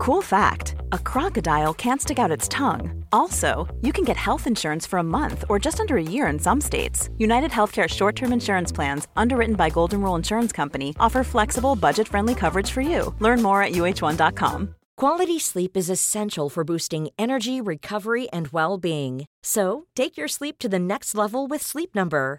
Cool fact a crocodile can't stick out its tongue. Also, you can get health insurance for a month or just under a year in some states. United Healthcare short term insurance plans, underwritten by Golden Rule Insurance Company, offer flexible, budget friendly coverage for you. Learn more at uh1.com. Quality sleep is essential for boosting energy, recovery, and well being. So, take your sleep to the next level with Sleep Number.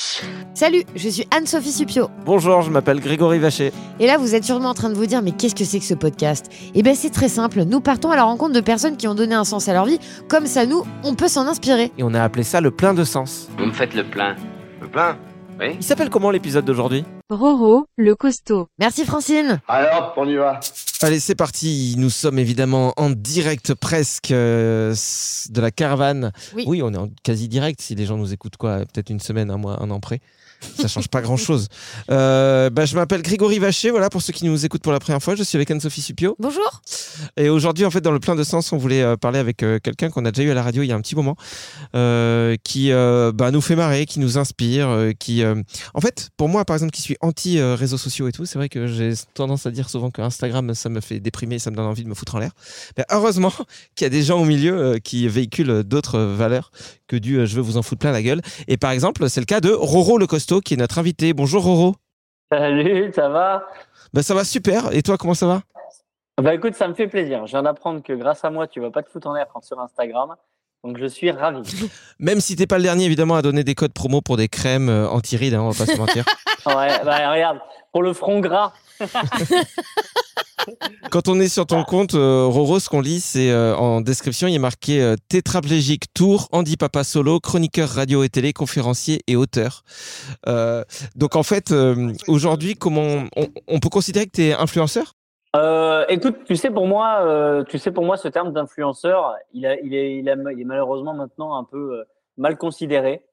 Salut, je suis Anne-Sophie Supio. Bonjour, je m'appelle Grégory Vacher. Et là, vous êtes sûrement en train de vous dire, mais qu'est-ce que c'est que ce podcast? Eh bien, c'est très simple. Nous partons à la rencontre de personnes qui ont donné un sens à leur vie. Comme ça, nous, on peut s'en inspirer. Et on a appelé ça le plein de sens. Vous me faites le plein. Le plein? Oui Il s'appelle comment l'épisode d'aujourd'hui? Roro, le costaud. Merci Francine. Alors, on y va Allez, c'est parti. Nous sommes évidemment en direct presque euh, de la caravane. Oui. on est en quasi direct si les gens nous écoutent quoi, peut-être une semaine, un mois, un an près. Ça change pas grand-chose. Euh, bah, je m'appelle Grégory Vacher, voilà, pour ceux qui nous écoutent pour la première fois. Je suis avec Anne-Sophie Supio. Bonjour. Et aujourd'hui, en fait, dans le plein de sens, on voulait euh, parler avec euh, quelqu'un qu'on a déjà eu à la radio il y a un petit moment, euh, qui bah, nous fait marrer, qui nous inspire, qui, en fait, pour moi, par exemple, qui suis anti euh, réseaux sociaux et tout, c'est vrai que j'ai tendance à dire souvent que Instagram, ça me fait déprimer, ça me donne envie de me foutre en l'air. Mais heureusement qu'il y a des gens au milieu qui véhiculent d'autres valeurs que du euh, je veux vous en foutre plein la gueule. Et par exemple, c'est le cas de Roro le costaud, qui est notre invité. Bonjour Roro. Salut, ça va? Bah, ça va super. Et toi, comment ça va? Bah écoute, ça me fait plaisir. Je viens d'apprendre que grâce à moi, tu vas pas te foutre en l'air sur Instagram. Donc je suis ravi. Même si t'es pas le dernier, évidemment, à donner des codes promo pour des crèmes euh, anti-rides, hein, on va pas se mentir. Ouais, bah regarde, pour le front gras. Quand on est sur ton compte, euh, Roro, ce qu'on lit, c'est euh, en description, il est marqué euh, tétraplégique tour, Andy Papa solo, chroniqueur radio et télé, conférencier et auteur. Euh, donc en fait, euh, aujourd'hui, comment on, on peut considérer que tu es influenceur? Euh, écoute, tu sais pour moi, euh, tu sais pour moi, ce terme d'influenceur, il, a, il, est, il, il est malheureusement maintenant un peu euh, mal considéré.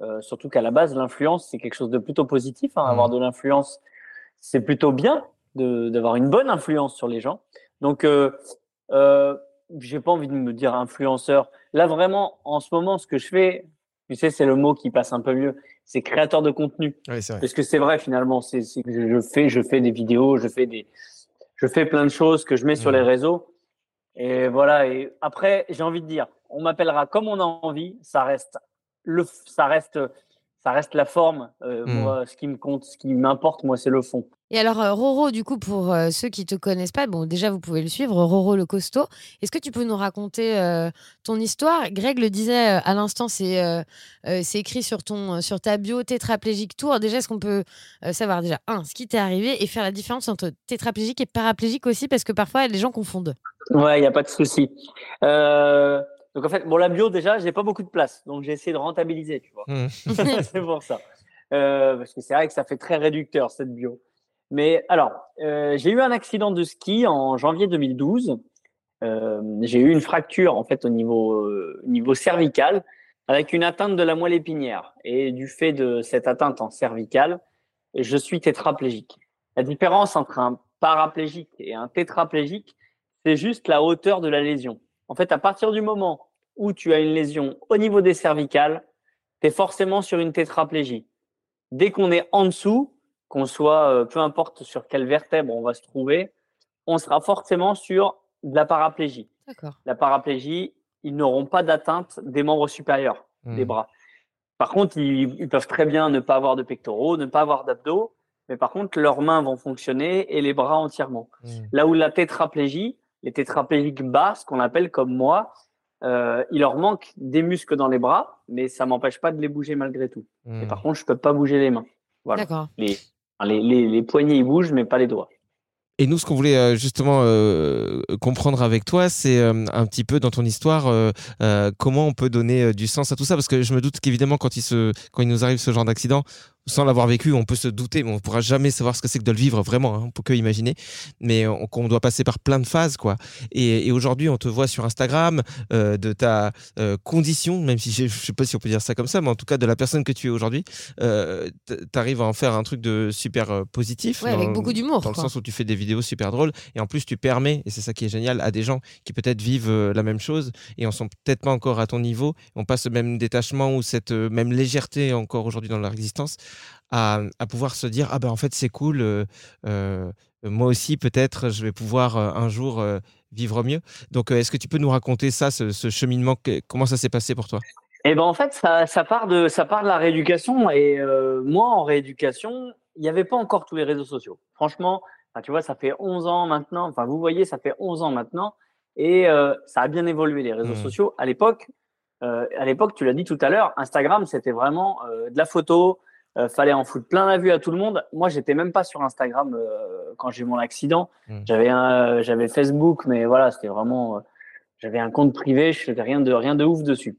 Euh, surtout qu'à la base, l'influence c'est quelque chose de plutôt positif. hein. Avoir de l'influence, c'est plutôt bien d'avoir une bonne influence sur les gens. Donc, euh, euh, j'ai pas envie de me dire influenceur. Là vraiment, en ce moment, ce que je fais, tu sais, c'est le mot qui passe un peu mieux. C'est créateur de contenu. Oui, vrai. Parce que c'est vrai finalement, c'est je fais, je fais des vidéos, je fais des, je fais plein de choses que je mets sur les réseaux. Et voilà. Et après, j'ai envie de dire, on m'appellera comme on a envie. Ça reste le, ça reste, ça reste la forme. Euh, Mhm. Moi, ce qui me compte, ce qui m'importe, moi, c'est le fond. Et alors, euh, Roro, du coup, pour euh, ceux qui te connaissent pas, bon, déjà, vous pouvez le suivre, Roro le costaud. Est-ce que tu peux nous raconter euh, ton histoire? Greg le disait euh, à l'instant, c'est euh, euh, c'est écrit sur, ton, sur ta bio tétraplégique tour. Déjà, est-ce qu'on peut euh, savoir déjà, un, ce qui t'est arrivé et faire la différence entre tétraplégique et paraplégique aussi? Parce que parfois, les gens confondent. Ouais, il n'y a pas de souci. Euh, donc en fait, bon, la bio déjà, j'ai pas beaucoup de place, donc j'ai essayé de rentabiliser, tu vois. Mhm. c'est pour ça. Euh, parce que c'est vrai que ça fait très réducteur cette bio. Mais alors, euh, j'ai eu un accident de ski en janvier 2012. Euh, j'ai eu une fracture en fait au niveau niveau cervical avec une atteinte de la moelle épinière. Et du fait de cette atteinte en cervicale, je suis tétraplégique. La différence entre un paraplégique et un tétraplégique, c'est juste la hauteur de la lésion. En fait, à partir du moment où tu as une lésion au niveau des cervicales, tu es forcément sur une tétraplégie. Dès qu'on est en dessous, qu'on soit, euh, peu importe sur quelle vertèbre on va se trouver, on sera forcément sur de la paraplégie. D'accord. La paraplégie, ils n'auront pas d'atteinte des membres supérieurs des Mhm. bras. Par contre, ils, ils peuvent très bien ne pas avoir de pectoraux, ne pas avoir d'abdos, mais par contre, leurs mains vont fonctionner et les bras entièrement. Mm. Là où la tétraplégie, les tétraplégiques bas, ce qu'on appelle comme moi, euh, il leur manque des muscles dans les bras, mais ça m'empêche pas de les bouger malgré tout. Et Mm. par contre, je peux pas bouger les mains. Voilà. Les, les, les, les poignets, ils bougent, mais pas les doigts. Et nous, ce qu'on voulait euh, justement euh, comprendre avec toi, c'est euh, un petit peu dans ton histoire euh, euh, comment on peut donner euh, du sens à tout ça, parce que je me doute qu'évidemment quand il se, quand il nous arrive ce genre d'accident, sans l'avoir vécu, on peut se douter, mais on pourra jamais savoir ce que c'est que de le vivre vraiment. Hein, on peut que imaginer, mais on, doit passer par plein de phases, quoi. Et, et aujourd'hui, on te voit sur Instagram euh, de ta euh, condition, même si je, je sais pas si on peut dire ça comme ça, mais en tout cas de la personne que tu es aujourd'hui, euh, t- t'arrives à en faire un truc de super positif, Ouais, dans avec beaucoup d'humour, dans le sens où tu fais des vidéos super drôles et en plus tu permets et c'est ça qui est génial à des gens qui peut-être vivent la même chose et en sont peut-être pas encore à ton niveau on passe ce même détachement ou cette même légèreté encore aujourd'hui dans leur existence à, à pouvoir se dire ah ben en fait c'est cool euh, euh, moi aussi peut-être je vais pouvoir euh, un jour vivre mieux donc est-ce que tu peux nous raconter ça ce, ce cheminement comment ça s'est passé pour toi? Et ben en fait, ça, ça part de ça part de la rééducation. Et moi, en rééducation, il n'y avait pas encore tous les réseaux sociaux. Franchement, enfin, tu vois, ça fait 11 ans maintenant. Enfin, vous voyez, ça fait 11 ans maintenant, et euh, ça a bien évolué les réseaux Mhm. sociaux. À l'époque, euh, à l'époque, tu l'as dit tout à l'heure, Instagram, c'était vraiment euh, de la photo. Euh, fallait en foutre plein la vue à tout le monde. Moi, j'étais même pas sur Instagram euh, quand j'ai eu mon accident. Mhm. J'avais un, j'avais Facebook, mais voilà, c'était vraiment, euh, j'avais un compte privé. Je faisais rien de rien de ouf dessus.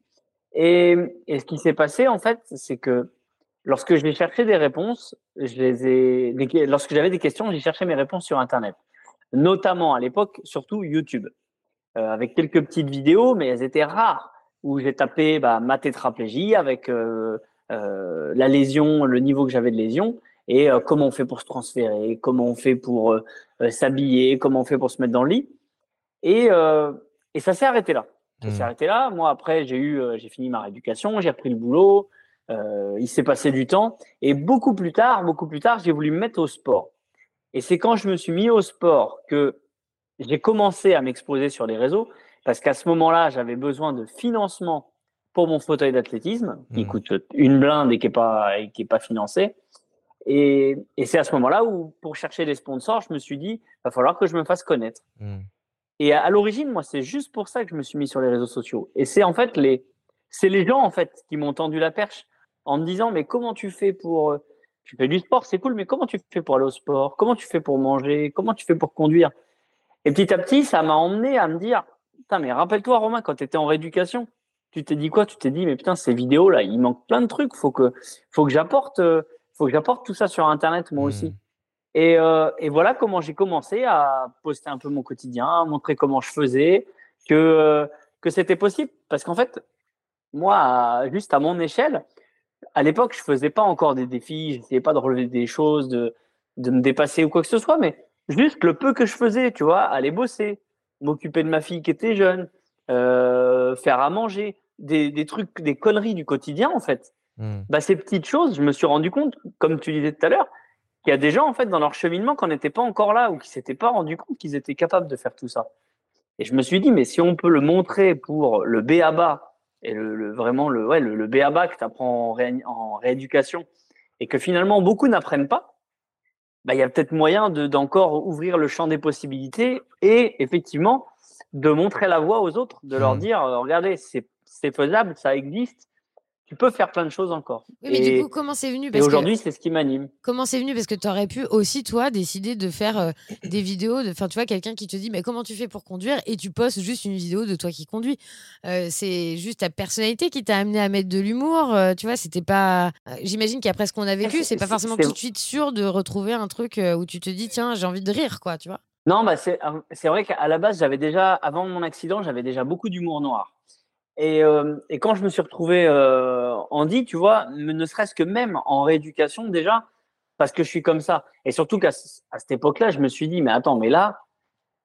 Et, et ce qui s'est passé, en fait, c'est que lorsque j'ai cherché des réponses, je les ai, des- lorsque j'avais des questions, j'ai cherché mes réponses sur Internet. Notamment à l'époque, surtout YouTube, euh, avec quelques petites vidéos, mais elles étaient rares, où j'ai tapé bah, ma tétraplégie avec euh, euh, la lésion, le niveau que j'avais de lésion, et euh, comment on fait pour se transférer, comment on fait pour euh, euh, s'habiller, comment on fait pour se mettre dans le lit. Et, euh, et ça s'est arrêté là. Ça s'est Mhm. arrêté là. Moi, après, j'ai eu, euh, j'ai fini ma rééducation, j'ai repris le boulot. euh, il s'est passé du temps. Et beaucoup plus tard, beaucoup plus tard, j'ai voulu me mettre au sport. Et c'est quand je me suis mis au sport que j'ai commencé à m'exposer sur les réseaux, parce qu'à ce moment-là, j'avais besoin de financement pour mon fauteuil d'athlétisme, qui Mhm. coûte une blinde et qui est pas, et qui est pas financé. Et, et c'est à ce moment-là où, pour chercher des sponsors, je me suis dit, va falloir que je me fasse connaître. Mm. Et à, à l'origine, moi, c'est juste pour ça que je me suis mis sur les réseaux sociaux. Et c'est en fait les, c'est les gens en fait qui m'ont tendu la perche en me disant, mais comment tu fais pour, euh, tu fais du sport, c'est cool, mais comment tu fais pour aller au sport? Comment tu fais pour manger? Comment tu fais pour conduire? Et petit à petit, ça m'a emmené à me dire, putain, mais rappelle-toi, Romain, quand tu étais en rééducation, tu t'es dit quoi? Tu t'es dit, mais putain, ces vidéos là, il manque plein de trucs. Faut que, faut que j'apporte, euh, faut que j'apporte tout ça sur Internet moi aussi. Et, euh, et voilà comment j'ai commencé à poster un peu mon quotidien, à montrer comment je faisais, que, euh, que c'était possible. Parce qu'en fait, moi, juste à mon échelle, à l'époque, je faisais pas encore des défis, j'essayais pas de relever des choses, de, de me dépasser ou quoi que ce soit, mais juste le peu que je faisais, tu vois, aller bosser, m'occuper de ma fille qui était jeune, euh, faire à manger, des, des trucs, des conneries du quotidien, en fait Mm. bah, ces petites choses, je me suis rendu compte, comme tu disais tout à l'heure, qu'il y a des gens en fait dans leur cheminement qui n'étaient pas encore là ou qui s'étaient pas rendu compte qu'ils étaient capables de faire tout ça. Et je me suis dit, mais si on peut le montrer pour le BABA et le, le- vraiment le, ouais, le, le BABA que tu apprends en, ré- en rééducation et que finalement beaucoup n'apprennent pas, bah, il y a peut-être moyen de- d'encore ouvrir le champ des possibilités et effectivement de montrer la voie aux autres, de leur Mhm. dire, euh, regardez, c'est c'est faisable, ça existe, tu peux faire plein de choses encore. Oui, mais Et- du coup, comment c'est venu? et Parce que- aujourd'hui, c'est ce qui m'anime. Comment c'est venu? Parce que tu aurais pu aussi, toi, décider de faire euh, des vidéos. de- Enfin, tu vois, quelqu'un qui te dit, mais comment tu fais pour conduire? Et tu postes juste une vidéo de toi qui conduis. Euh, c'est juste ta personnalité qui t'a amené à mettre de l'humour. euh, tu vois, c'était pas. J'imagine qu'après ce qu'on a vécu, c'est- pas forcément tout de suite sûr de retrouver un truc où tu te dis, tiens, j'ai envie de rire, quoi, tu vois? Non, bah c'est c'est vrai qu'à la base, j'avais déjà, avant mon accident, j'avais déjà beaucoup d'humour noir. Et, euh, et quand je me suis retrouvé euh, Andy, tu vois, ne serait-ce que même en rééducation déjà, parce que je suis comme ça. Et surtout qu'à cette époque-là, je me suis dit, mais attends, mais là,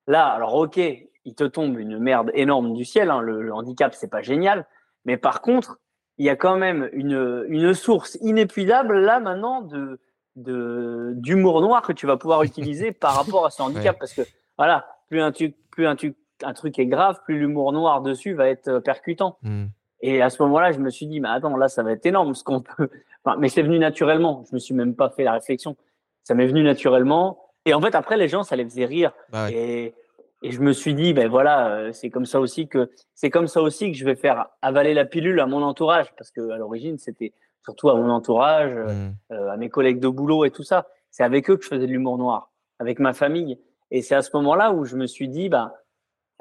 là, alors ok, il te tombe une merde énorme du ciel, hein, le, le handicap, c'est pas génial, mais par contre, il y a quand même une, une source inépuisable là maintenant de de- d'humour noir que tu vas pouvoir utiliser par rapport à ce handicap, Ouais. parce que voilà, plus un truc, plus un truc, un truc est grave, plus l'humour noir dessus va être euh, percutant. Mm. Et à ce moment-là, je me suis dit, mais attends, là, ça va être énorme ce qu'on peut. Enfin, mais c'est venu naturellement. Je me suis même pas fait la réflexion. Ça m'est venu naturellement. Et en fait, après, les gens, ça les faisait rire. Bah ouais. Et, et je me suis dit, ben voilà, euh, c'est comme ça aussi que c'est comme ça aussi que je vais faire avaler la pilule à mon entourage, parce que à l'origine, c'était surtout à mon entourage, euh, Mm. euh, à mes collègues de boulot et tout ça. C'est avec eux que je faisais de l'humour noir, avec ma famille. Et c'est à ce moment-là où je me suis dit, bah,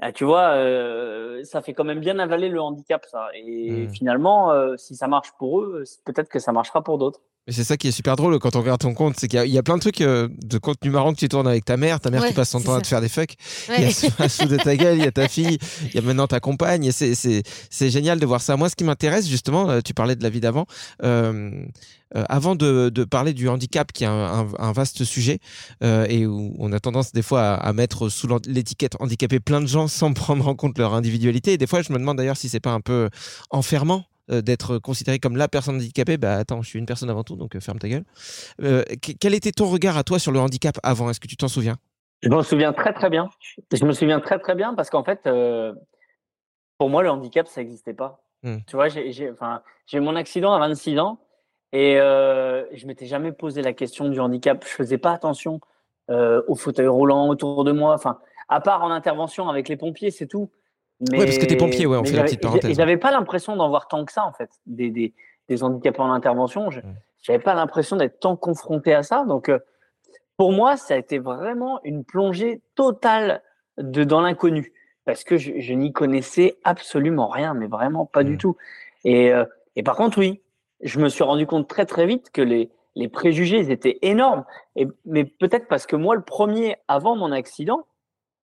ah, tu vois, euh, ça fait quand même bien avaler le handicap, ça. Et Mm. finalement, euh, si ça marche pour eux, peut-être que ça marchera pour d'autres. Mais c'est ça qui est super drôle quand on regarde ton compte, c'est qu'il y, a- il y a plein de trucs euh, de contenu marrant que tu tournes avec ta mère, ta mère Ouais, qui passe son temps à te faire des fucks, il y a sous de ta gueule, il y a ta fille, il y a maintenant ta compagne, c'est- génial de voir ça. Moi, ce qui m'intéresse justement, euh, tu parlais de la vie d'avant, euh, euh, avant de, de parler du handicap, qui est un, un- un vaste sujet, euh, et où on a tendance des fois à, à mettre sous l'étiquette handicapé plein de gens sans prendre en compte leur individualité, et des fois je me demande d'ailleurs si c'est pas un peu enfermant euh, d'être considéré comme la personne handicapée, bah attends, je suis une personne avant tout, donc euh, ferme ta gueule. Euh, que- quel était ton regard à toi sur le handicap avant? Est-ce que tu t'en souviens? Je m'en souviens très très bien. Je me souviens très très bien parce qu'en fait, pour moi, le handicap, ça n'existait pas. Hmm. Tu vois, j'ai eu mon accident à 26 ans et je m'étais jamais posé la question du handicap. Je faisais pas attention aux fauteuils roulants autour de moi. Enfin, à part en intervention avec les pompiers, c'est tout. Mais, Ouais, parce que t'es pompier, ouais, on fait la petite parenthèse. et J'avais pas l'impression d'en voir tant que ça, en fait, des, des, des handicapés en intervention. J'avais pas l'impression d'être tant confronté à ça. Donc, euh, pour moi, ça a été vraiment une plongée totale de, dans l'inconnu. Parce que je, je n'y connaissais absolument rien, mais vraiment pas du tout. Et, euh, et par contre, oui, je me suis rendu compte très très vite que les, les préjugés étaient énormes. Et, mais peut-être parce que moi, le premier, avant mon accident,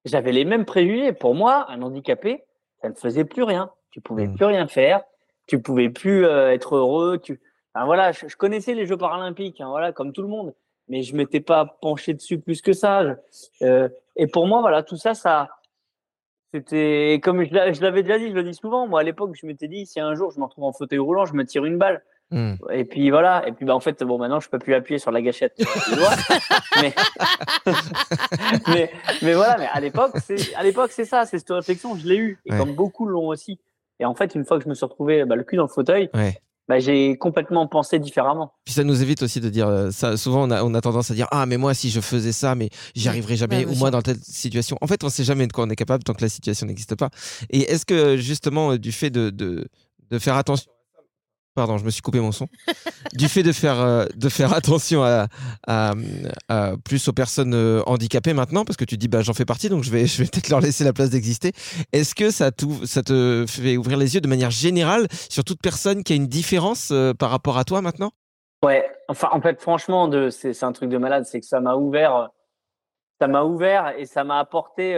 j'avais les mêmes préjugés. Pour moi, un handicapé, ça ne faisait plus rien. Tu pouvais Mm. plus rien faire. Tu pouvais plus euh, être heureux. Tu... Enfin, voilà, je, je connaissais les Jeux paralympiques, hein, voilà, comme tout le monde, mais je m'étais pas penché dessus plus que ça. Je- euh, et pour moi, voilà, tout ça, ça, c'était comme je l'avais déjà dit, je le dis souvent. Moi, à l'époque, je m'étais dit, si un jour je me retrouve en fauteuil roulant, je me tire une balle. Hmm. Et puis voilà. Et puis bah, en fait, bon, maintenant, je peux plus appuyer sur la gâchette. mais, mais, mais voilà. Mais à l'époque, c'est à l'époque, c'est ça, c'est cette réflexion, je l'ai eu. Et Ouais. comme beaucoup l'ont aussi. Et en fait, une fois que je me suis retrouvé bah, le cul dans le fauteuil, Ouais. bah, j'ai complètement pensé différemment. Puis ça nous évite aussi de dire euh, ça. Souvent, on a, on a tendance à dire ah mais moi si je faisais ça, mais j'y arriverais jamais. Ouais, ou moi dans telle situation. En fait, on sait jamais de quoi on est capable tant que la situation n'existe pas. Et est-ce que justement du fait de, de, de faire attention. Pardon, je me suis coupé mon son. du fait de faire, euh, de faire attention à, plus aux personnes euh, handicapées maintenant, parce que tu dis bah j'en fais partie, donc je vais, je vais peut-être leur laisser la place d'exister. Est-ce que ça, ça te fait ouvrir les yeux de manière générale sur toute personne qui a une différence euh, par rapport à toi maintenant? Ouais, enfin, en fait, franchement, c'est, un truc de malade, c'est que ça m'a ouvert, ça m'a ouvert et ça m'a apporté,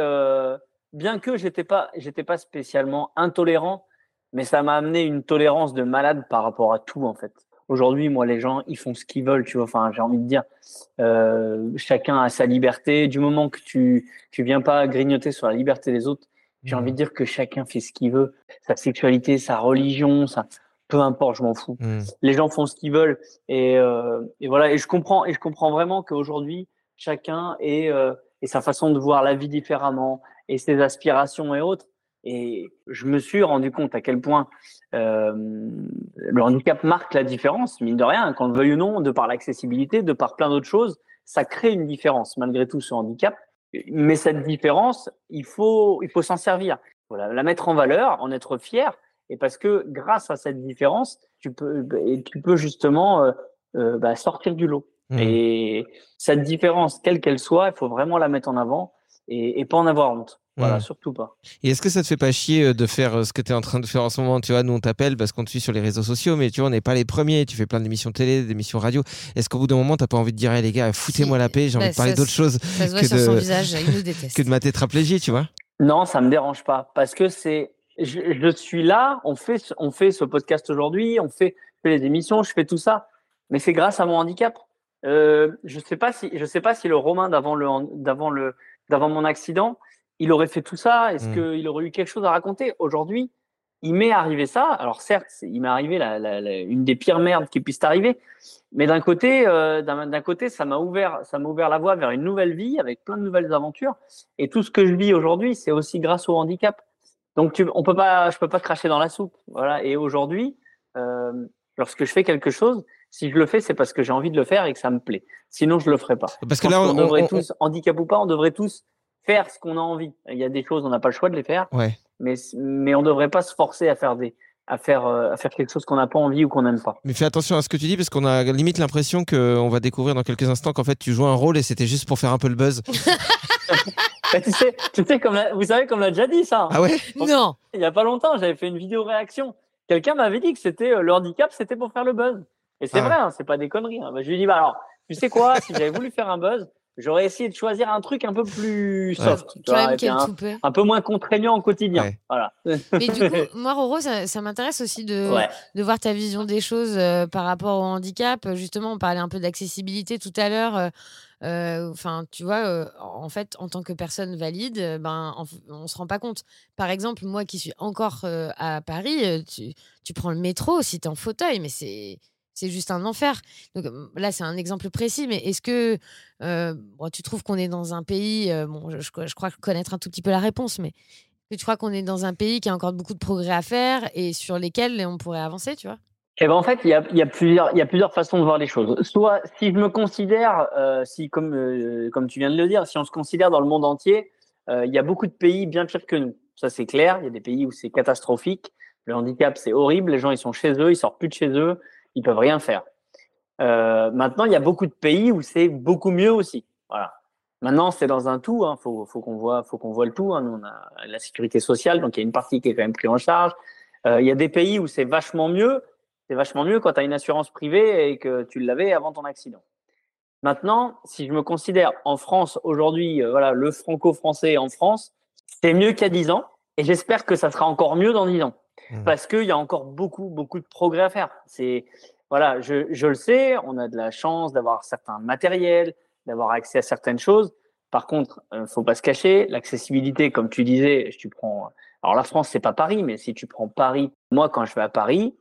bien que j'étais pas, j'étais pas spécialement intolérant, mais ça m'a amené une tolérance de malade par rapport à tout, en fait. Aujourd'hui, moi, les gens, ils font ce qu'ils veulent, tu vois, enfin, j'ai envie de dire, euh, chacun a sa liberté. Du moment que tu, tu viens pas grignoter sur la liberté des autres, j'ai envie de dire que chacun fait ce qu'il veut, sa sexualité, sa religion, ça, peu importe, je m'en fous Hmm. les gens font ce qu'ils veulent et, euh, et voilà et je comprends et je comprends vraiment qu'aujourd'hui chacun ait, euh, ait sa façon de voir la vie différemment et ses aspirations et autres et je me suis rendu compte à quel point euh, le handicap marque la différence mine de rien qu'on le veuille ou non de par l'accessibilité de par plein d'autres choses ça crée une différence malgré tout ce handicap mais cette différence il faut il faut s'en servir voilà la mettre en valeur en être fier et parce que grâce à cette différence, tu peux, tu peux justement euh, euh, bah, sortir du lot. Hmm. Et cette différence, quelle qu'elle soit, il faut vraiment la mettre en avant et, et pas en avoir honte. Voilà, surtout pas. Et est-ce que ça te fait pas chier euh, de faire euh, ce que tu es en train de faire en ce moment? Tu vois, nous on t'appelle parce qu'on te suit sur les réseaux sociaux, mais tu vois, on n'est pas les premiers. Tu fais plein d'émissions télé, d'émissions radio. Est-ce qu'au bout d'un moment, t'as pas envie de dire, hey, les gars, foutez-moi Si. la paix, j'ai envie Bah, de parler d'autre se- chose Ça se voit que sur son de- visage, il nous déteste. que de ma tétraplégie, tu vois? Non, ça me dérange pas parce que c'est, je, je suis là, on fait, ce- on fait ce podcast aujourd'hui, on fait, fait les émissions, je fais tout ça, mais c'est grâce à mon handicap. Euh, je sais pas si, je sais pas si le Romain d'avant le, d'avant le, d'avant mon accident, il aurait fait tout ça. Est-ce Mm. qu'il aurait eu quelque chose à raconter? Aujourd'hui Il m'est arrivé ça. Alors certes, il m'est arrivé la, la- la- une des pires merdes qui puisse arriver, mais d'un côté, euh, d'un, côté, ça m'a ouvert, ça m'a ouvert la voie vers une nouvelle vie avec plein de nouvelles aventures. Et tout ce que je vis aujourd'hui, c'est aussi grâce au handicap. Donc tu, on peut pas, je peux pas cracher dans la soupe. Voilà. Et aujourd'hui, euh, lorsque je fais quelque chose, si je le fais, c'est parce que j'ai envie de le faire et que ça me plaît. Sinon, je le ferai pas. Parce que là, on, qu'on devrait on- tous, handicap ou pas, on devrait tous faire ce qu'on a envie. Il y a des choses, on n'a pas le choix de les faire, ouais. mais mais on devrait pas se forcer à faire des, à faire, euh, à faire quelque chose qu'on n'a pas envie ou qu'on n'aime pas. Mais fais attention à ce que tu dis parce qu'on a limite l'impression qu'on va découvrir dans quelques instants qu'en fait tu joues un rôle et c'était juste pour faire un peu le buzz. Bah, tu sais, tu sais comme la- vous savez, comme l'a déjà dit ça. hein. Ah ouais? Non. Il y a pas longtemps, j'avais fait une vidéo réaction. Quelqu'un m'avait dit que c'était euh, le handicap, c'était pour faire le buzz. Et c'est Ah. vrai, hein, c'est pas des conneries. hein. Bah, je lui ai dit, bah alors, tu sais quoi, si j'avais voulu faire un buzz, j'aurais essayé de choisir un truc un peu plus soft, tu Tu vois, et un, peu moins contraignant au quotidien. Ouais. Voilà. Mais du coup, moi, Roro, ça, ça m'intéresse aussi de, Ouais. de voir ta vision des choses euh, par rapport au handicap. Justement, on parlait un peu d'accessibilité tout à l'heure. euh, euh, Enfin, tu vois, euh, en fait, en tant que personne valide, ben, en on se rend pas compte. Par exemple, moi qui suis encore euh, à Paris, tu, tu prends le métro si tu es en fauteuil, mais c'est c'est juste un enfer. Euh, là, c'est un exemple précis, mais est-ce que euh, bon, tu trouves qu'on est dans un pays, euh, bon, je, crois- connaître un tout petit peu la réponse, mais tu crois qu'on est dans un pays qui a encore beaucoup de progrès à faire et sur lesquels on pourrait avancer, tu vois? Eh ben en fait, il y a, plusieurs, façons de voir les choses. Soit, si je me considère, si comme comme tu viens de le dire, si on se considère dans le monde entier, il y a beaucoup de pays bien pires que nous. Ça c'est clair. Il y a des pays où c'est catastrophique. Le handicap c'est horrible. Les gens ils sont chez eux, ils sortent plus de chez eux, ils peuvent rien faire. Euh, maintenant, il y a beaucoup de pays où c'est beaucoup mieux aussi. Voilà. Maintenant, c'est dans un tout. Hein. Faut, faut qu'on voit, faut qu'on voit le tout. Hein. Nous, on a la sécurité sociale, donc il y a une partie qui est quand même prise en charge. Euh, il y a des pays où c'est vachement mieux. C'est vachement mieux quand tu as une assurance privée et que tu l'avais avant ton accident. Maintenant, si je me considère en France aujourd'hui, euh, voilà, le franco-français en France, c'est mieux qu'il y a 10 ans et j'espère que ça sera encore mieux dans 10 ans Mhm. parce qu'il y a encore beaucoup, beaucoup de progrès à faire. C'est, voilà, je, je le sais, on a de la chance d'avoir certains matériels, d'avoir accès à certaines choses. Par contre, euh, faut pas se cacher, l'accessibilité, comme tu disais, tu prends, alors la France, c'est pas Paris, mais si tu prends Paris, moi, quand je vais à Paris,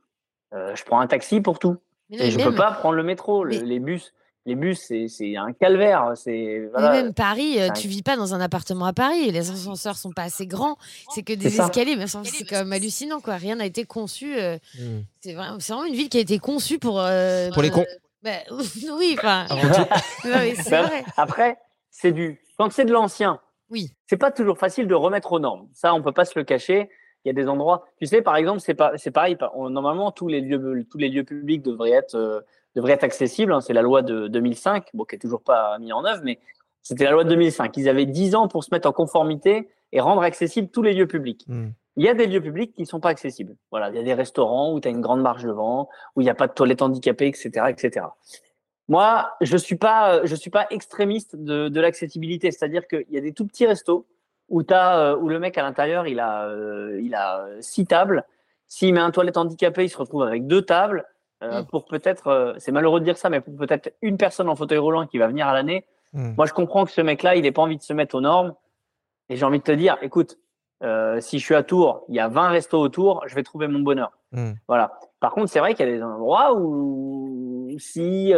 euh, je prends un taxi pour tout. Mais Et je même, peux pas prendre le métro, le- les bus. Les bus, c'est un calvaire. C'est voilà. même Paris, euh, ça- tu vis pas dans un appartement à Paris. Les ascenseurs sont pas assez grands. C'est que des escaliers. mais C'est quand même hallucinant, quoi. Rien n'a été conçu. euh, Hmm. c'est vraiment, une ville qui a été conçue pour. euh, Pour les cons. bah, oui, enfin. Ben, vrai. Après, c'est du. Quand c'est de l'ancien, Oui. c'est pas toujours facile de remettre aux normes. Ça, on peut pas se le cacher. Il y a des endroits. Tu sais, par exemple, c'est pas, c'est pareil. on- Normalement, tous les lieux, tous les lieux publics devraient être, devraient être accessibles. hein. C'est la loi de 2005, bon, qui est toujours pas mise en œuvre, mais c'était la loi de 2005. Ils avaient 10 ans pour se mettre en conformité et rendre accessibles tous les lieux publics. Hmm. Il y a des lieux publics qui sont pas accessibles. Voilà, il y a des restaurants où tu as une grande marge devant, où il n'y a pas de toilettes handicapées, etc., etc. Moi, je suis pas, je suis pas extrémiste de, de l'accessibilité. C'est-à-dire qu'il y a des tout petits restos où t'as, euh, où le mec à l'intérieur, il a, euh, il a six tables. S'il met un toilette handicapé, il se retrouve avec deux tables. Euh, Mm. Pour peut-être, euh, c'est malheureux de dire ça, mais pour peut-être une personne en fauteuil roulant qui va venir à l'année. Hmm. Moi, je comprends que ce mec-là, il n'ait pas envie de se mettre aux normes. Et j'ai envie de te dire, écoute, euh, si je suis à Tours, il y a 20 restos autour, je vais trouver mon bonheur. Hmm. Voilà. Par contre, c'est vrai qu'il y a des endroits où si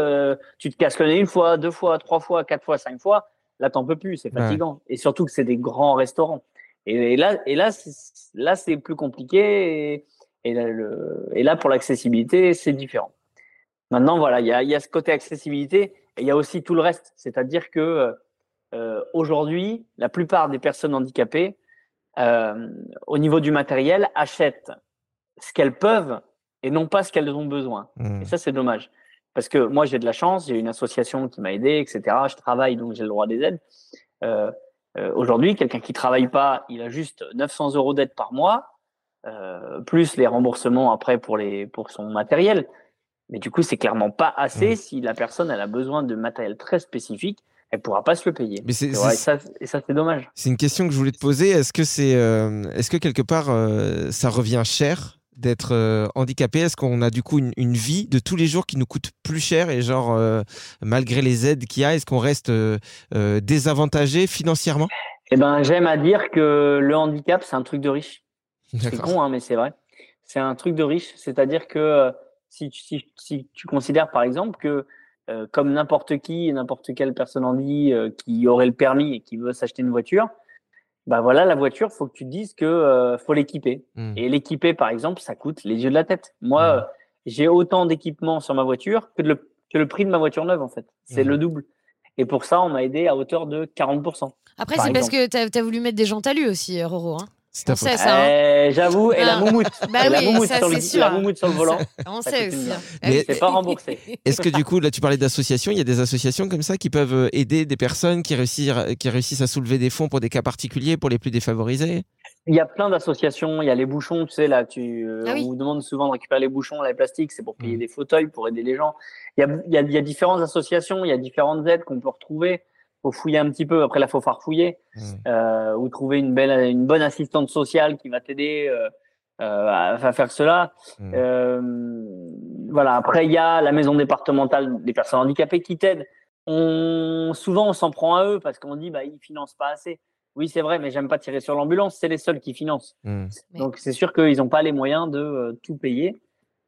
tu te casses le nez une fois, deux fois, trois fois, quatre fois, cinq fois, là, t'en peux plus, c'est fatigant. Et surtout que c'est des grands restaurants. Et, et là, et là, c'est- là, c'est plus compliqué. Et, et là, le- et là, pour l'accessibilité, c'est différent. Maintenant, voilà, il y a, il y a ce côté accessibilité et il y a aussi tout le reste. C'est-à-dire que euh, aujourd'hui, la plupart des personnes handicapées, euh, au niveau du matériel, achètent ce qu'elles peuvent et non pas ce qu'elles ont besoin. Hmm. Et ça, c'est dommage. Parce que moi, j'ai de la chance, j'ai une association qui m'a aidé, etc. Je travaille, donc j'ai le droit des aides. Euh, euh, Aujourd'hui, quelqu'un qui travaille pas, il a juste 900 euros d'aide par mois, euh, plus les remboursements après pour, les, pour son matériel. Mais du coup, c'est clairement pas assez si la personne elle a besoin de matériel très spécifique, elle pourra pas se le payer. Mais c'est- et ça, et ça c'est dommage. C'est une question que je voulais te poser. Est-ce que c'est, euh, est-ce que quelque part, euh, ça revient cher d'être euh, handicapé? Est-ce qu'on a du coup une, une vie de tous les jours qui nous coûte plus cher et genre, euh, malgré les aides qu'il y a, est-ce qu'on reste euh, euh, désavantagé financièrement? Eh ben, j'aime à dire que le handicap, c'est un truc de riche. C'est con, hein, mais c'est vrai. C'est un truc de riche. C'est-à-dire que euh, si, tu- si, si tu considères, par exemple, que euh, comme n'importe qui, n'importe quelle personne en vie euh, qui aurait le permis et qui veut s'acheter une voiture, bah voilà, la voiture, faut que tu te dises que euh, faut l'équiper. Hmm. Et l'équiper, par exemple, ça coûte les yeux de la tête. Moi, euh, j'ai autant d'équipements sur ma voiture que, de le, que le prix de ma voiture neuve, en fait. C'est Hmm. le double. Et pour ça, on m'a aidé à hauteur de 40%. Après, par c'est parce que tu as, voulu mettre des gens talus aussi, Roro. Hein. C'est ta On faute. sait ça. hein. Euh, J'avoue, et la moumoute. Bah et la oui, moumoute ça, sur le, c'est sûr. la moumoute sur le volant. On sait aussi. hein. Mais- C'est pas remboursé. Est-ce que du coup, là, tu parlais d'associations, il y a des associations comme ça qui peuvent aider des personnes qui réussissent, qui réussissent à soulever des fonds pour des cas particuliers, pour les plus défavorisés? Il y a plein d'associations. Il y a les bouchons, tu sais, là, tu, euh, Ah oui. on vous demande souvent de récupérer les bouchons, les plastiques, c'est pour payer Mm. des fauteuils, pour aider les gens. Il y a, il y, a, il y a différentes associations, il y a différentes aides qu'on peut retrouver. Faut fouiller un petit peu. Après, là, faut farfouiller Mm. euh, ou trouver une belle, une bonne assistante sociale qui va t'aider euh, euh, à, à faire cela. Mm. Euh, voilà. Après, il y a la maison départementale des personnes handicapées qui t'aide. On, souvent, on s'en prend à eux parce qu'on dit, bah, ils financent pas assez. Oui, c'est vrai, mais j'aime pas tirer sur l'ambulance. C'est les seuls qui financent. Mm. Mais- Donc, c'est sûr qu'ils n'ont pas les moyens de euh, tout payer.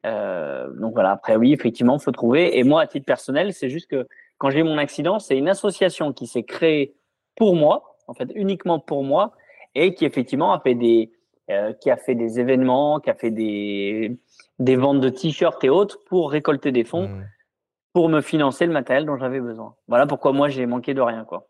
Euh, donc voilà. Après, oui, effectivement, faut trouver. Et moi, à titre personnel, c'est juste que quand j'ai eu mon accident, c'est une association qui s'est créée pour moi, en fait, uniquement pour moi, et qui effectivement a fait des, euh, qui a fait des événements, qui a fait des, des ventes de t-shirts et autres pour récolter des fonds Mm. pour me financer le matériel dont j'avais besoin. Voilà pourquoi moi j'ai manqué de rien, quoi.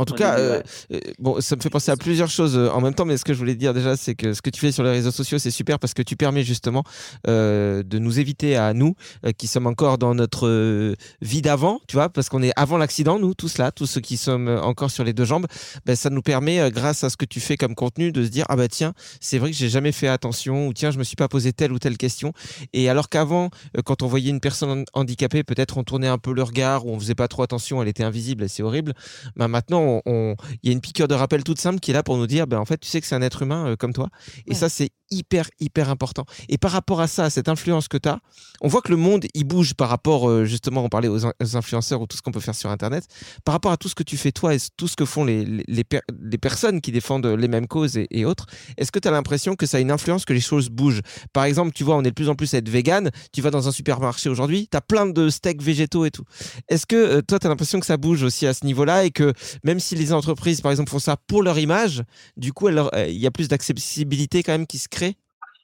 En tout cas, euh, ouais. euh, bon, ça me fait penser à plusieurs choses euh, en même temps, mais ce que je voulais dire déjà, c'est que ce que tu fais sur les réseaux sociaux, c'est super parce que tu permets justement euh, de nous éviter à nous, euh, qui sommes encore dans notre vie d'avant, tu vois, parce qu'on est avant l'accident, nous, tous là, tous ceux qui sommes encore sur les deux jambes, ben, ça nous permet, grâce à ce que tu fais comme contenu, de se dire, ah bah tiens, c'est vrai que j'ai jamais fait attention, ou tiens, je me suis pas posé telle ou telle question. Et alors qu'avant, quand on voyait une personne handicapée, peut-être on tournait un peu le regard, ou on faisait pas trop attention, elle était invisible et c'est horrible. Ben, maintenant, on- on, il y a une piqûre de rappel toute simple qui est là pour nous dire, ben, en fait, tu sais que c'est un être humain euh, comme toi. Et Ouais. ça, c'est hyper, hyper important. Et par rapport à ça, à cette influence que tu as, on voit que le monde, il bouge par rapport, euh, justement, on parlait aux, in- aux influenceurs ou tout ce qu'on peut faire sur Internet, par rapport à tout ce que tu fais toi et tout ce que font les, les, les per- les personnes qui défendent les mêmes causes et, et autres. Est-ce que tu as l'impression que ça a une influence, que les choses bougent? Par exemple, tu vois, on est de plus en plus à être vegan. Tu vas dans un supermarché aujourd'hui, tu as plein de steaks végétaux et tout. Est-ce que euh, toi, tu as l'impression que ça bouge aussi à ce niveau-là et que même si les entreprises, par exemple, font ça pour leur image, du coup, euh, il y a plus d'accessibilité quand même qui se crée?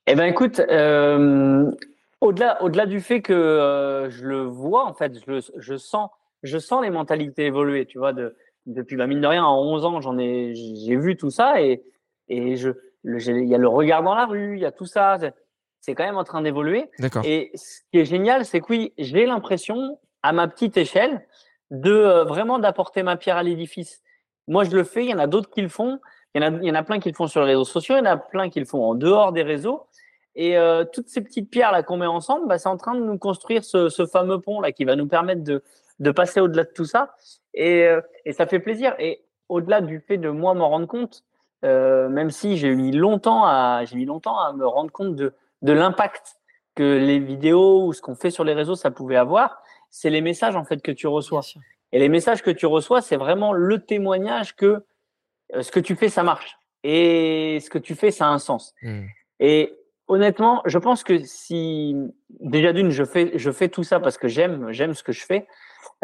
Eh ben écoute, euh, au-delà, au-delà du fait que euh, je le vois, en fait, je, je sens, je sens les mentalités évoluer. Tu vois, de, depuis bah, mine de rien, en 11 ans, j'en ai, j'ai vu tout ça et et je, il y a le regard dans la rue, il y a tout ça. c'est- C'est quand même en train d'évoluer. D'accord. Et ce qui est génial, c'est que oui, j'ai l'impression, à ma petite échelle, de euh, vraiment d'apporter ma pierre à l'édifice. Moi, je le fais, il y en a d'autres qui le font. Il y, en a, il y en a plein qui le font sur les réseaux sociaux, il y en a plein qui le font en dehors des réseaux. Et euh, toutes ces petites pierres là qu'on met ensemble, bah, c'est en train de nous construire ce, ce fameux pont là qui va nous permettre de, de passer au-delà de tout ça. Et, euh, et ça fait plaisir. Et au-delà du fait de moi m'en rendre compte, même si j'ai mis longtemps à j'ai mis longtemps à me rendre compte de, de l'impact que les vidéos ou ce qu'on fait sur les réseaux ça pouvait avoir, c'est les messages en fait que tu reçois. Et les messages que tu reçois, c'est vraiment le témoignage que euh, ce que tu fais, ça marche. Et ce que tu fais, ça a un sens. Mm. Et honnêtement, je pense que si déjà d'une, je fais, je fais tout ça parce que j'aime, j'aime ce que je fais,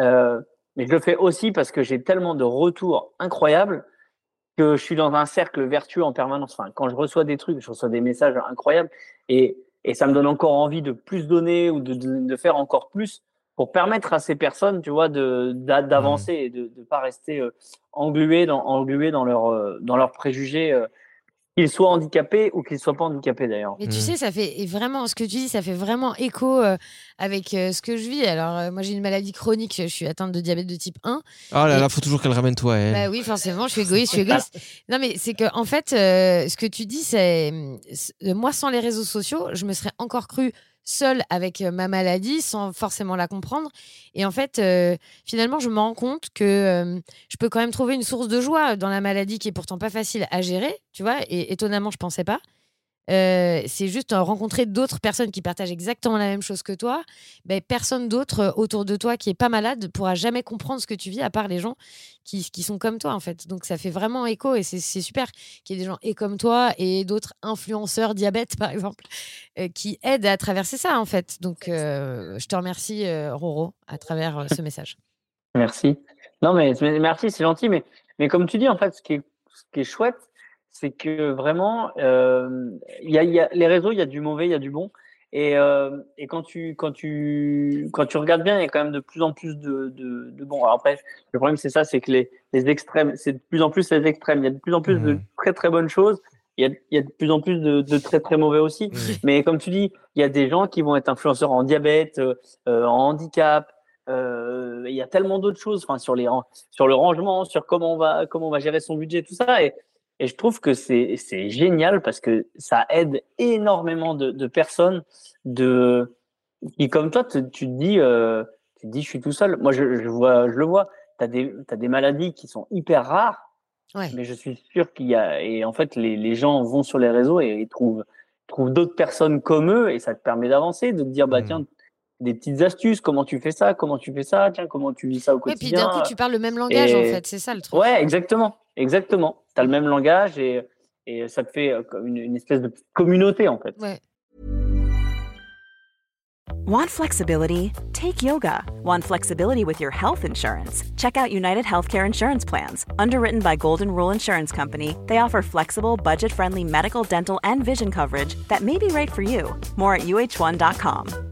euh, mais je le fais aussi parce que j'ai tellement de retours incroyables que je suis dans un cercle vertueux en permanence. Enfin, quand je reçois des trucs, je reçois des messages incroyables et, et ça me donne encore envie de plus donner ou de, de, de faire encore plus pour permettre à ces personnes, tu vois, de d'a- d'avancer et de ne pas rester euh, englués dans englués dans leurs euh, dans leurs préjugés, euh, qu'ils soient handicapés ou qu'ils soient pas handicapés d'ailleurs. Mais tu Mm. sais, ça fait et vraiment ce que tu dis, ça fait vraiment écho euh, avec euh, ce que je vis. Alors, euh, moi, j'ai une maladie chronique, je suis atteinte de diabète de type 1. Oh là Et- là, faut toujours qu'elle ramène toi. elle. Bah oui, forcément, je suis égoïste, je suis égoïste. Non, mais c'est que en fait, euh, ce que tu dis, c'est moi sans les réseaux sociaux, je me serais encore cru seule avec ma maladie sans forcément la comprendre. Et en fait, finalement, je me rends compte que je peux quand même trouver une source de joie dans la maladie qui est pourtant pas facile à gérer, tu vois. Et étonnamment, je pensais pas. Euh, c'est juste euh, rencontrer d'autres personnes qui partagent exactement la même chose que toi. Ben, personne d'autre euh, autour de toi qui est pas malade pourra jamais comprendre ce que tu vis à part les gens qui, qui sont comme toi en fait. Donc ça fait vraiment écho et c'est super qu'il y ait des gens et comme toi et d'autres influenceurs diabète par exemple euh, qui aident à traverser ça en fait. Donc euh, je te remercie Roro à travers ce message. Merci. Non mais mais merci, c'est gentil, mais mais comme tu dis en fait, ce qui est ce qui est chouette, c'est que vraiment, euh, y a, il y a, les réseaux, il y a du mauvais, il y a du bon. Et, euh, et quand, tu, quand, tu, quand tu regardes bien, il y a quand même de plus en plus de, de, de bon. Alors après, le problème, c'est ça, c'est que les, les extrêmes, c'est de plus en plus les extrêmes. Il y a de plus en plus de très très bonnes choses. Il y a, il y a de plus en plus de, de très très mauvais aussi. Mais comme tu dis, il y a des gens qui vont être influenceurs en diabète, euh, en handicap. Euh, il y a tellement d'autres choses, enfin sur les sur le rangement, sur comment on va comment on va gérer son budget, tout ça. Et, et je trouve que c'est c'est génial parce que ça aide énormément de, de personnes de qui comme toi tu te dis euh, tu te dis je suis tout seul. Moi je, je vois je le vois. T'as des t'as des maladies qui sont hyper rares. Ouais. Mais je suis sûr qu'il y a et en fait les, les gens vont sur les réseaux et ils trouvent trouvent d'autres personnes comme eux et ça te permet d'avancer, de te dire bah Mmh. tiens des petites astuces, comment tu fais ça, comment tu fais ça, tiens comment tu vis ça au Ouais, puis quotidien. d'un coup, tu parles le même langage, en Et- fait. C'est ça le truc. Ouais, exactement, exactement. Tu as le même langage et, et ça te fait euh, comme une, une espèce de petite communauté en fait. Ouais. Want flexibility? Take yoga. Want flexibility with your health insurance? Check out United Healthcare Insurance Plans. Underwritten by Golden Rule Insurance Company, they offer flexible, budget friendly medical, dental, and vision coverage that may be right for you. More at uh1.com.